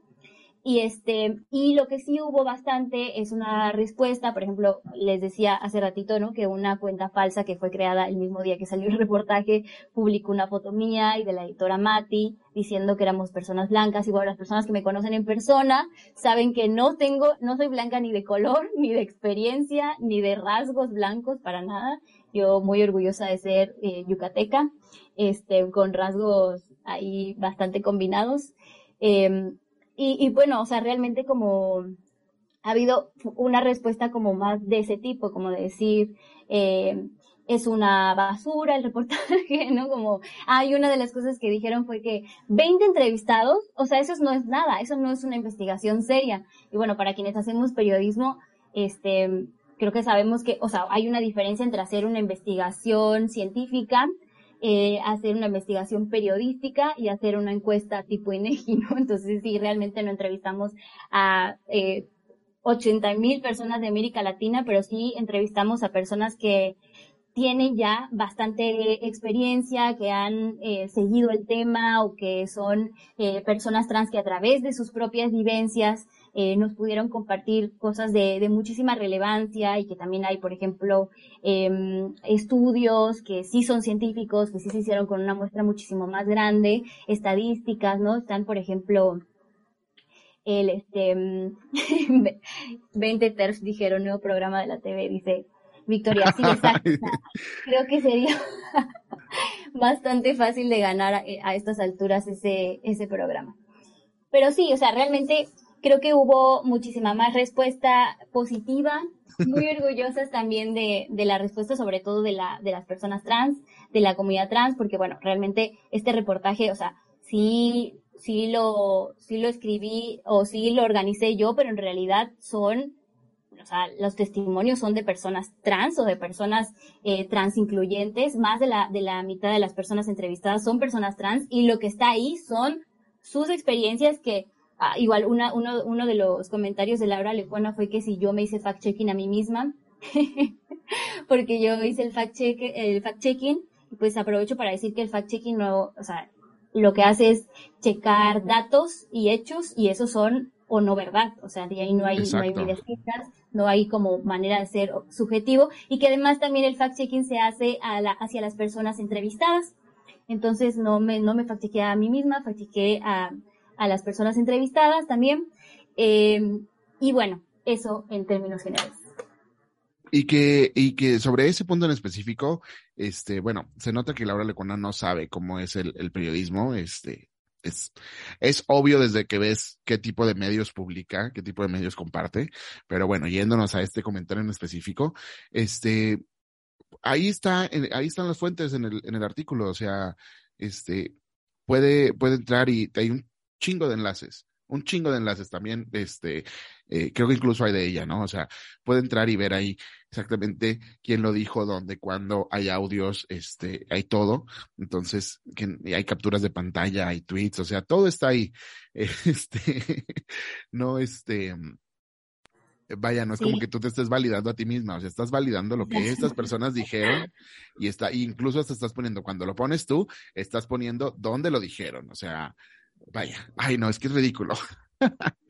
Y este, y lo que sí hubo bastante es una respuesta, por ejemplo, les decía hace ratito, ¿no? Que una cuenta falsa que fue creada el mismo día que salió el reportaje publicó una foto mía y de la editora Mati diciendo que éramos personas blancas. Y bueno, las personas que me conocen en persona saben que no tengo, no soy blanca ni de color, ni de experiencia, ni de rasgos blancos para nada. Yo muy orgullosa de ser eh, yucateca, este, con rasgos ahí bastante combinados. Eh, y, y bueno, o sea, realmente como ha habido una respuesta como más de ese tipo, como de decir, eh, es una basura el reportaje, ¿no? Como, hay una de las cosas que dijeron fue que 20 entrevistados, o sea, eso no es nada, eso no es una investigación seria. Y bueno, para quienes hacemos periodismo, este, creo que sabemos que, o sea, hay una diferencia entre hacer una investigación científica eh, hacer una investigación periodística y hacer una encuesta tipo INEGI, ¿no? Entonces, sí, realmente no entrevistamos a eh, 80 mil personas de América Latina, pero sí entrevistamos a personas que tienen ya bastante experiencia, que han eh, seguido el tema o que son eh, personas trans que a través de sus propias vivencias eh, nos pudieron compartir cosas de, de, muchísima relevancia y que también hay, por ejemplo, eh, estudios que sí son científicos, que sí se hicieron con una muestra muchísimo más grande, estadísticas, ¿no? Están, por ejemplo, el este 20 TERFs dijeron nuevo programa de la TV, dice Victoria, sí, exacto. Creo que sería bastante fácil de ganar a, a estas alturas ese, ese programa. Pero sí, o sea, realmente creo que hubo muchísima más respuesta positiva, muy orgullosas también de, de la respuesta, sobre todo de, la, de las personas trans, de la comunidad trans, porque bueno, realmente este reportaje, o sea, sí, sí lo, sí lo escribí o sí lo organicé yo, pero en realidad son, o sea, los testimonios son de personas trans o de personas eh, trans incluyentes, más de la, de la mitad de las personas entrevistadas son personas trans y lo que está ahí son sus experiencias que Ah, igual una, uno, uno de los comentarios de Laura Lecuona fue que si yo me hice fact-checking a mí misma, porque yo hice el fact-check, el fact-checking, pues aprovecho para decir que el fact-checking no, o sea, lo que hace es checar datos y hechos y esos son o no verdad, o sea, de ahí no hay, no hay no hay como manera de ser subjetivo y que además también el fact-checking se hace a la, hacia las personas entrevistadas. Entonces no me, no me fact a mí misma, fact a, a las personas entrevistadas también. Eh, y bueno, eso en términos generales. Y que, y que sobre ese punto en específico, este, bueno, se nota que Laura Lecona no sabe cómo es el, periodismo, este, es, es obvio desde que ves qué tipo de medios publica, qué tipo de medios comparte, pero bueno, yéndonos a este comentario en específico, este, ahí está, ahí están las fuentes en el, en el artículo, o sea, este, puede, puede entrar y hay un chingo de enlaces un chingo de enlaces también, este, eh, creo que incluso hay de ella, ¿no? O sea, puede entrar y ver ahí exactamente quién lo dijo, dónde, cuándo, hay audios, este, hay todo. Entonces, que, hay capturas de pantalla, hay tweets, o sea, todo está ahí. Este, no, este, vaya, no es como que tú te estés validando a ti misma, o sea, estás validando lo que estas personas dijeron y está, incluso hasta estás poniendo, cuando lo pones tú, estás poniendo dónde lo dijeron, o sea, vaya, ay no, es que es ridículo.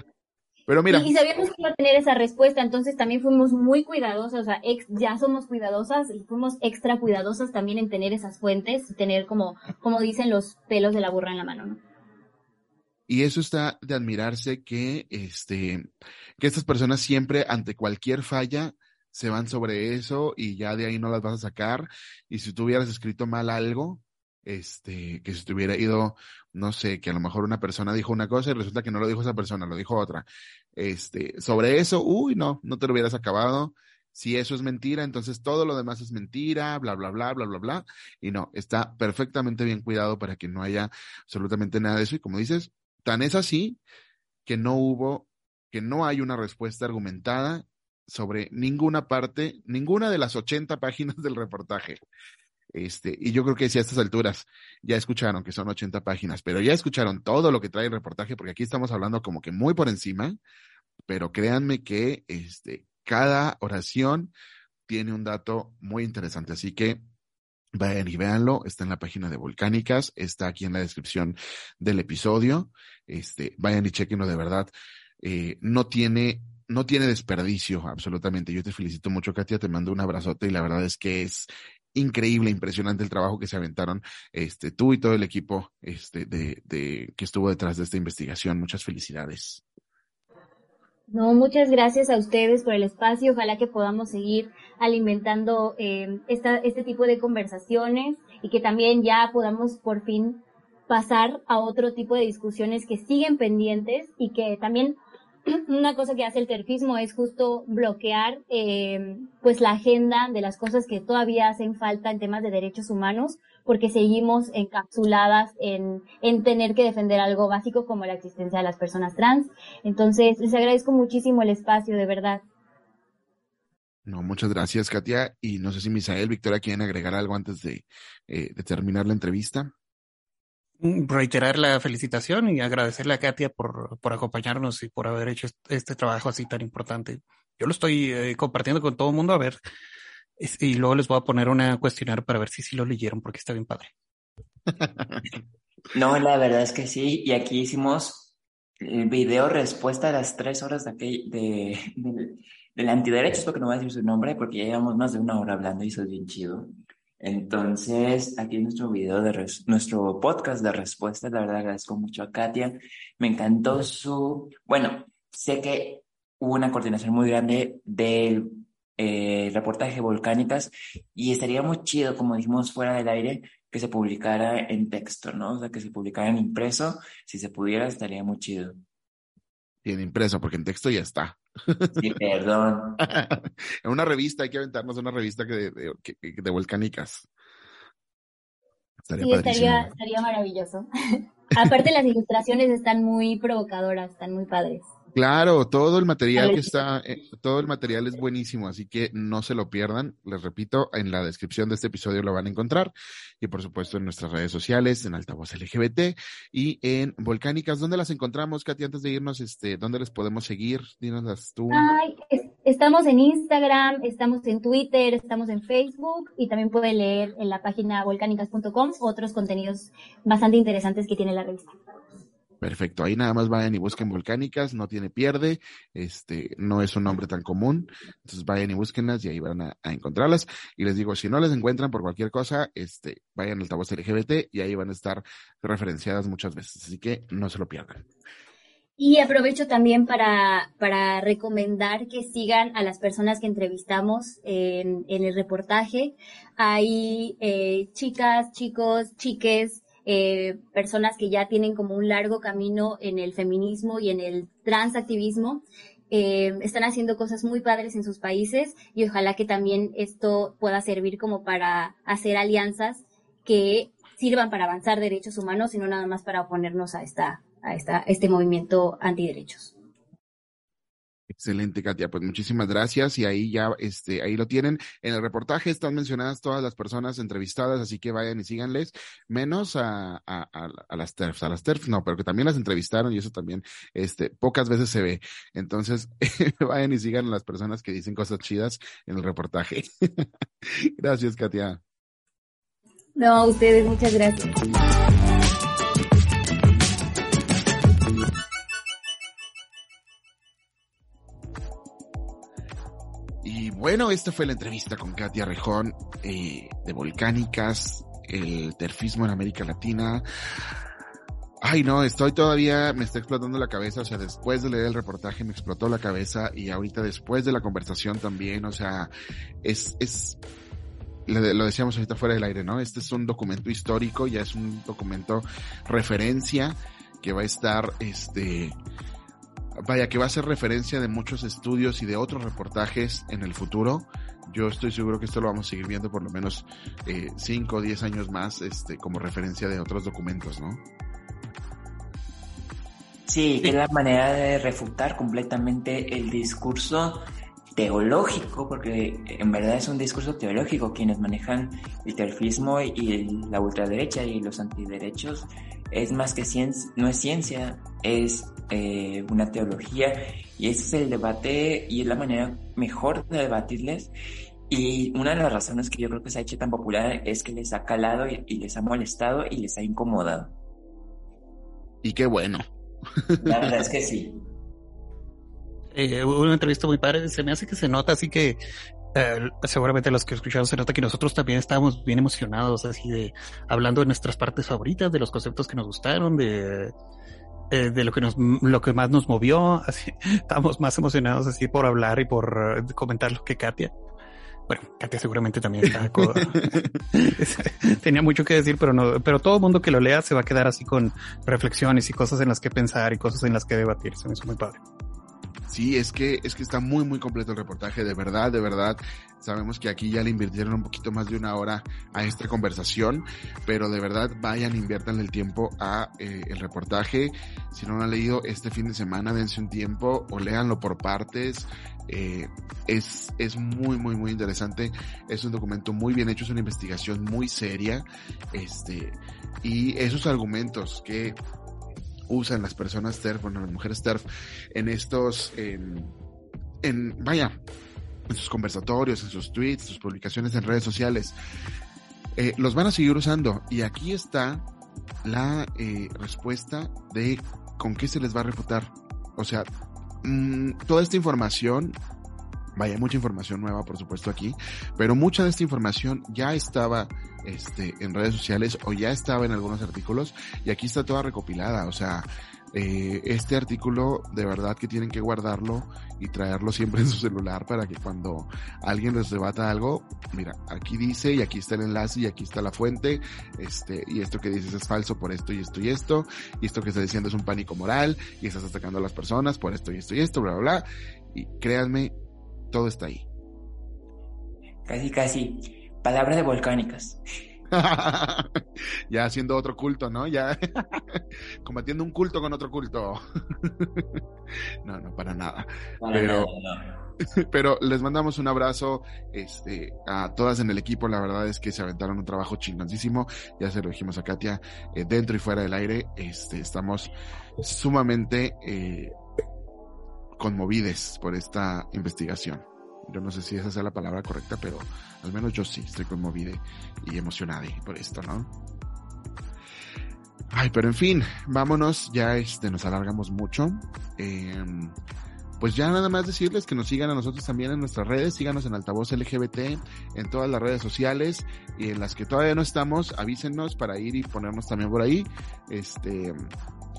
Pero mira. Y, sabíamos que iba a tener esa respuesta, entonces también fuimos muy cuidadosas, o sea, ya somos cuidadosas y fuimos extra cuidadosas también en tener esas fuentes tener como, como dicen los pelos de la burra en la mano, ¿no? Y eso está de admirarse que, este, que estas personas siempre ante cualquier falla se van sobre eso y ya de ahí no las vas a sacar. Y si tú hubieras escrito mal algo, este, que si te hubiera ido, no sé, que a lo mejor una persona dijo una cosa y resulta que no lo dijo esa persona, lo dijo otra. Este, sobre eso, uy, no, no te lo hubieras acabado. Si eso es mentira, entonces todo lo demás es mentira, bla, bla, bla, bla, bla, bla. Y no, está perfectamente bien cuidado para que no haya absolutamente nada de eso. Y como dices, Tan es así que no hubo, que no hay una respuesta argumentada sobre ninguna parte, ninguna de las 80 páginas del reportaje. Este, y yo creo que si a estas alturas ya escucharon que son 80 páginas, pero ya escucharon todo lo que trae el reportaje, porque aquí estamos hablando como que muy por encima, pero créanme que este, cada oración tiene un dato muy interesante. Así que Vayan y véanlo, está en la página de Volcánicas, está aquí en la descripción del episodio. Este, vayan y chequenlo de verdad. Eh, no tiene, no tiene desperdicio, absolutamente. Yo te felicito mucho, Katia, te mando un abrazote y la verdad es que es increíble, impresionante el trabajo que se aventaron, este, tú y todo el equipo, este, de, de, que estuvo detrás de esta investigación. Muchas felicidades. No, muchas gracias a ustedes por el espacio. Ojalá que podamos seguir alimentando eh, esta, este tipo de conversaciones y que también ya podamos por fin pasar a otro tipo de discusiones que siguen pendientes y que también una cosa que hace el terfismo es justo bloquear eh, pues la agenda de las cosas que todavía hacen falta en temas de derechos humanos porque seguimos encapsuladas en, en tener que defender algo básico como la existencia de las personas trans. Entonces, les agradezco muchísimo el espacio, de verdad. No, muchas gracias, Katia. Y no sé si Misael, Victoria, quieren agregar algo antes de, eh, de terminar la entrevista. Reiterar la felicitación y agradecerle a Katia por, por acompañarnos y por haber hecho este trabajo así tan importante. Yo lo estoy eh, compartiendo con todo el mundo a ver y luego les voy a poner una cuestionario para ver si sí lo leyeron porque está bien padre. No, la verdad es que sí. Y aquí hicimos el video respuesta a las tres horas de, aquel, de, de, del antiderecho, porque no voy a decir su nombre porque ya llevamos más de una hora hablando y eso es bien chido. Entonces, aquí nuestro video de nuestro podcast de respuesta. La verdad agradezco mucho a Katia. Me encantó su, bueno, sé que hubo una coordinación muy grande del eh, reportaje volcánicas y estaría muy chido, como dijimos fuera del aire, que se publicara en texto, ¿no? O sea, que se publicara en impreso, si se pudiera, estaría muy chido. Y en impreso, porque en texto ya está. Sí, perdón. en una revista, hay que aventarnos una revista que de, de, de volcánicas. Estaría sí, estaría, estaría maravilloso. Aparte, las ilustraciones están muy provocadoras, están muy padres. Claro, todo el material que está, eh, todo el material es buenísimo, así que no se lo pierdan. Les repito, en la descripción de este episodio lo van a encontrar y por supuesto en nuestras redes sociales, en Altavoz LGBT y en Volcánicas. ¿Dónde las encontramos, Katy? Antes de irnos, este, ¿dónde les podemos seguir? Dínoslas tú. Ay, estamos en Instagram, estamos en Twitter, estamos en Facebook y también puede leer en la página volcánicas.com otros contenidos bastante interesantes que tiene la revista. Perfecto, ahí nada más vayan y busquen volcánicas, no tiene pierde, este, no es un nombre tan común, entonces vayan y búsquenlas y ahí van a, encontrarlas. Y les digo, si no las encuentran por cualquier cosa, este, vayan al altavoz LGBT y ahí van a estar referenciadas muchas veces, así que no se lo pierdan. Y aprovecho también para, para recomendar que sigan a las personas que entrevistamos en, en el reportaje. Hay eh, chicas, chicos, chiques, eh, personas que ya tienen como un largo camino en el feminismo y en el transactivismo. Eh, están haciendo cosas muy padres en sus países y ojalá que también esto pueda servir como para hacer alianzas que sirvan para avanzar derechos humanos y no nada más para oponernos a esta, a esta, este movimiento antiderechos. Excelente, Katia. Pues muchísimas gracias. Y ahí ya, este, ahí lo tienen. En el reportaje están mencionadas todas las personas entrevistadas, así que vayan y síganles, menos a, a, a, las TERFs. A las TERFs no, pero que también las entrevistaron y eso también, este, pocas veces se ve. Entonces, vayan y sigan a las personas que dicen cosas chidas en el reportaje. gracias, Katia. No, ustedes, muchas gracias. Y bueno, esta fue la entrevista con Katia Rejón eh, de Volcánicas, el terfismo en América Latina. Ay, no, estoy todavía, me está explotando la cabeza, o sea, después de leer el reportaje me explotó la cabeza y ahorita después de la conversación también, o sea, es, es, lo decíamos ahorita fuera del aire, ¿no? Este es un documento histórico, ya es un documento referencia que va a estar, este, vaya, que va a ser referencia de muchos estudios y de otros reportajes en el futuro. Yo estoy seguro que esto lo vamos a seguir viendo por lo menos 5 eh, o 10 años más este, como referencia de otros documentos, ¿no? Sí, es la manera de refutar completamente el discurso teológico, porque en verdad es un discurso teológico quienes manejan el terfismo y la ultraderecha y los antiderechos es más que ciencia, no es ciencia, es eh, una teología y ese es el debate y es la manera mejor de debatirles y una de las razones que yo creo que se ha hecho tan popular es que les ha calado y, les ha molestado y les ha incomodado. Y qué bueno. La verdad es que sí. Eh, una entrevista muy padre, se me hace que se nota así que eh, seguramente los que escucharon se nota que nosotros también estábamos bien emocionados, así de hablando de nuestras partes favoritas, de los conceptos que nos gustaron, de, eh, de lo que nos, lo que más nos movió, así, estábamos más emocionados así por hablar y por uh, comentar lo que Katia. Bueno, Katia seguramente también está tenía mucho que decir, pero no, pero todo mundo que lo lea se va a quedar así con reflexiones y cosas en las que pensar y cosas en las que debatir. Se me hizo muy padre. Sí, es que, es que está muy, muy completo el reportaje, de verdad, de verdad. Sabemos que aquí ya le invirtieron un poquito más de una hora a esta conversación, pero de verdad vayan, inviertan el tiempo a eh, el reportaje. Si no lo han leído este fin de semana, dense un tiempo o léanlo por partes. Eh, es, es muy, muy, muy interesante. Es un documento muy bien hecho, es una investigación muy seria. Este, y esos argumentos que usan las personas TERF, bueno, las mujeres TERF, en estos, en, vaya, en sus conversatorios, en sus tweets, sus publicaciones en redes sociales, eh, los van a seguir usando. Y aquí está la eh, respuesta de con qué se les va a refutar. O sea, mm, toda esta información, vaya, mucha información nueva, por supuesto, aquí, pero mucha de esta información ya estaba este, en redes sociales o ya estaba en algunos artículos y aquí está toda recopilada. O sea, eh, este artículo de verdad que tienen que guardarlo y traerlo siempre en su celular para que cuando alguien les debata algo, mira, aquí dice y aquí está el enlace y aquí está la fuente, este, y esto que dices es falso por esto y esto y esto, y esto que está diciendo es un pánico moral y estás atacando a las personas por esto y esto y esto, bla, bla, bla. Y créanme, todo está ahí. Casi, casi. Palabras de volcánicas. ya haciendo otro culto, ¿no? Ya combatiendo un culto con otro culto. no, no, para nada. pero, pero les mandamos un abrazo este, a todas en el equipo. La verdad es que se aventaron un trabajo chingoncísimo. Ya se lo dijimos a Katia, eh, dentro y fuera del aire. Este, estamos sumamente eh, conmovides por esta investigación. Yo no sé si esa sea la palabra correcta, pero al menos yo sí estoy conmovido y emocionado por esto, ¿no? Ay, pero en fin, vámonos, ya este, nos alargamos mucho. Em, pues ya nada más decirles que nos sigan a nosotros también en nuestras redes, síganos en Altavoz LGBT, en todas las redes sociales y en las que todavía no estamos, avísenos para ir y ponernos también por ahí. Este,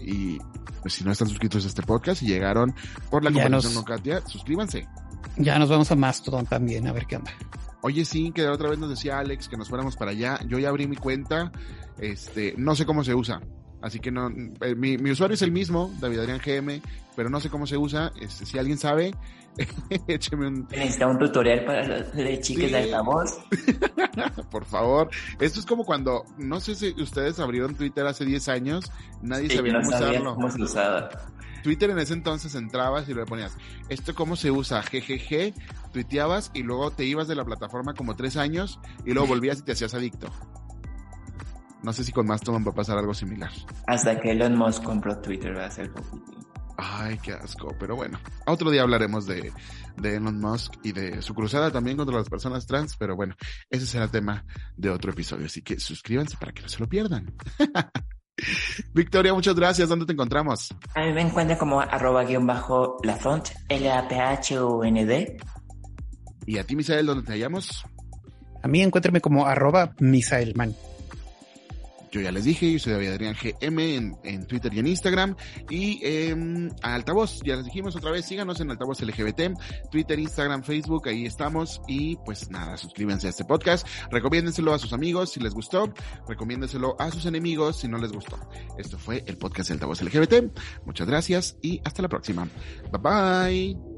y pues si no están suscritos a este podcast y llegaron por la conversación con Katia, suscríbanse. Ya nos vamos a Mastodon también, a ver qué onda. Oye, sí, que otra vez nos decía Alex que nos fuéramos para allá. Yo ya abrí mi cuenta. Este, no sé cómo se usa. Así que no, eh, mi, mi, usuario es el mismo, David Adrián GM, pero no sé cómo se usa. Este, si alguien sabe, écheme un. Necesita un tutorial para los de chiques sí. de altavoz. Por favor. Esto es como cuando, no sé si ustedes abrieron Twitter hace 10 años, nadie Sí, sabía no cómo usarlo. cómo se usaba. Twitter en ese entonces entrabas y le ponías, ¿esto cómo se usa? GGG, tuiteabas y luego te ibas de la plataforma como tres años y luego volvías y te hacías adicto. No sé si con Mastodon va a pasar algo similar. Hasta que Elon Musk compró Twitter va a ser poquito. Ay, qué asco, pero bueno. Otro día hablaremos de, de Elon Musk y de su cruzada también contra las personas trans, pero bueno, ese será tema de otro episodio, así que suscríbanse para que no se lo pierdan. Victoria, muchas gracias. ¿Dónde te encontramos? A mí me encuentra como arroba guion bajo la font, L-A-P-H-O-N-D. Y a ti, Misael, ¿dónde te hallamos? A mí encuéntrame como arroba misaelman. Yo ya les dije, yo soy David Adrián GM en, Twitter y en Instagram. Y eh, Altavoz, ya les dijimos otra vez, síganos en Altavoz LGBT, Twitter, Instagram, Facebook, ahí estamos. Y pues nada, suscríbanse a este podcast, recomiéndenselo a sus amigos si les gustó, recomiéndenselo a sus enemigos si no les gustó. Esto fue el podcast de Altavoz LGBT. Muchas gracias y hasta la próxima. Bye bye.